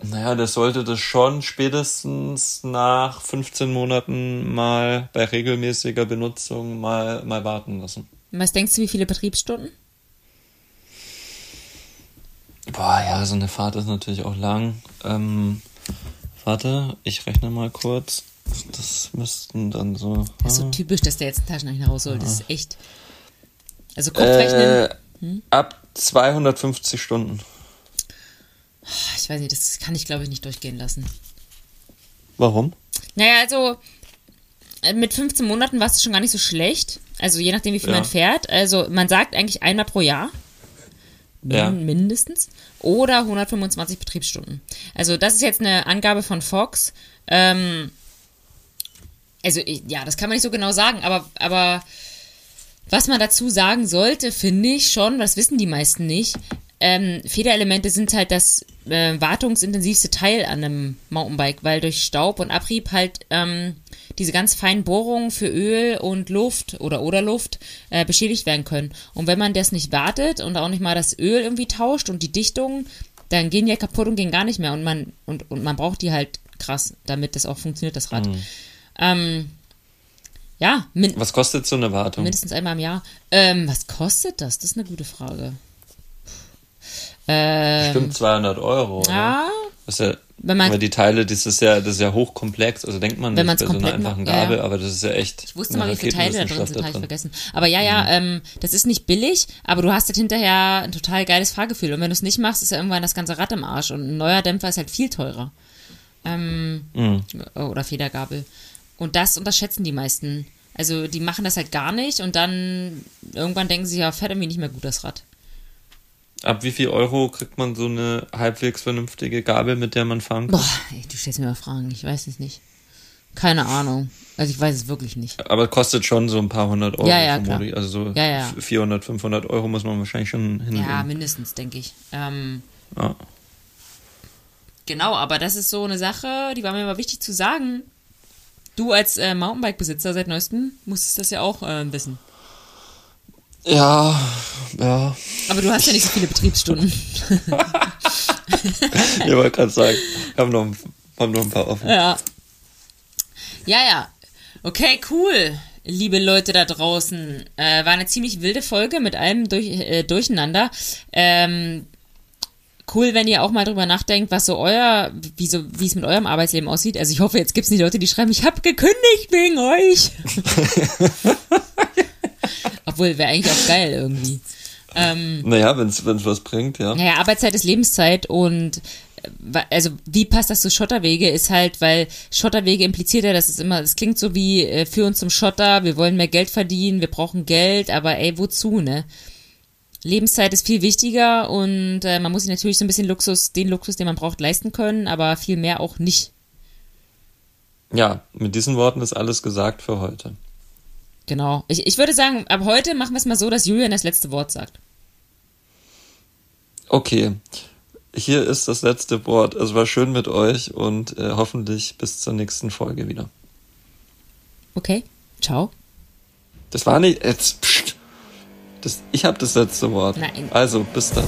naja, der sollte das schon spätestens nach 15 Monaten mal bei regelmäßiger Benutzung mal, mal warten lassen. Was denkst du, wie viele Betriebsstunden? Boah, ja, so eine Fahrt ist natürlich auch lang. Ähm, warte, ich rechne mal kurz. Das müssten dann so. Das ist so typisch, dass der jetzt einen Taschenrechner rausholt. Das ist echt. Also Kopfrechnen. Äh, Ab 250 Stunden. Ich weiß nicht, das kann ich glaube ich nicht durchgehen lassen. Warum? Naja, also äh, mit 15 Monaten war es schon gar nicht so schlecht. Also je nachdem, wie viel Ja. man fährt. Also man sagt eigentlich einmal pro Jahr. Ja. Min- Mindestens. Oder 125 Betriebsstunden. Also das ist jetzt eine Angabe von Fox. Ähm, also ich- ja, das kann man nicht so genau sagen, aber, aber was man dazu sagen sollte, finde ich schon, das wissen die meisten nicht. Ähm, Federelemente sind halt das äh, wartungsintensivste Teil an einem Mountainbike, weil durch Staub und Abrieb halt ähm, diese ganz feinen Bohrungen für Öl und Luft oder oder Luft äh, beschädigt werden können. Und wenn man das nicht wartet und auch nicht mal das Öl irgendwie tauscht und die Dichtung, dann gehen die ja kaputt und gehen gar nicht mehr. Und man, und, und man braucht die halt krass, damit das auch funktioniert, das Rad. Ähm, ja, Was kostet so eine Wartung? mindestens einmal im Jahr. Ähm, was kostet das? Das ist eine gute Frage. Ähm, Bestimmt 200 Euro. Oder? ja, Das ist ja, Wenn man- weil die Teile, das ist ja, das ist ja hochkomplex. Also denkt man Wenn nicht bei so einer einfachen macht, ja, Gabel, ja. aber das ist ja echt. Ich wusste mal, wie viele Teile da drin sind, habe ich vergessen. Aber ja, ja, ähm, das ist nicht billig, aber du hast halt hinterher ein total geiles Fahrgefühl. Und wenn du es nicht machst, ist ja irgendwann das ganze Rad im Arsch. Und ein neuer Dämpfer ist halt viel teurer. Ähm, Mhm. Oder Federgabel. Und das unterschätzen die meisten. Also die machen das halt gar nicht und dann irgendwann denken sie, ja, fährt irgendwie nicht mehr gut das Rad. Ab wie viel Euro kriegt man so eine halbwegs vernünftige Gabel, mit der man fahren kann? Boah, ey, du stellst mir mal Fragen, ich weiß es nicht. Keine Ahnung. Also ich weiß es wirklich nicht. Aber kostet schon so ein paar hundert Euro. Ja, ja, ich. Also so Ja, ja. 400, 500 Euro muss man wahrscheinlich schon hinlegen. Ja, mindestens, denke ich. Ähm, Ja. Genau, aber das ist so eine Sache, die war mir mal wichtig zu sagen. Du als äh, Mountainbike-Besitzer seit neuestem musstest das ja auch äh, wissen. Ja, ja. Aber du hast ja nicht so viele Betriebsstunden. Ich wollte gerade sagen, wir haben noch, haben noch ein paar offen. ja. Ja, ja. Okay, cool. Liebe Leute da draußen. Äh, war eine ziemlich wilde Folge mit allem durch, äh, durcheinander. Ähm, cool, wenn ihr auch mal drüber nachdenkt, was so euer, wie so, wie es mit eurem Arbeitsleben aussieht. Also ich hoffe, jetzt gibt's nicht Leute, die schreiben, ich habe gekündigt wegen euch. Obwohl, wäre eigentlich auch geil irgendwie. Ähm, Naja, wenn es was bringt, ja. naja, Arbeitszeit ist Lebenszeit und äh, also wie passt das zu Schotterwege ist halt, weil Schotterwege impliziert ja, das ist immer, es klingt so wie äh, für uns zum Schotter, wir wollen mehr Geld verdienen, wir brauchen Geld, aber ey, wozu, ne? Lebenszeit ist viel wichtiger und äh, man muss sich natürlich so ein bisschen Luxus, den Luxus, den man braucht, leisten können, aber viel mehr auch nicht. Ja, mit diesen Worten ist alles gesagt für heute. Genau. Ich, ich würde sagen, ab heute machen wir es mal so, dass Julian das letzte Wort sagt. Okay, hier ist das letzte Wort. Es war schön mit euch und äh, hoffentlich bis zur nächsten Folge wieder. Okay? Ciao. Das war nicht jetzt. Psst, das, ich habe das letzte Wort. Nein. Also bis dann.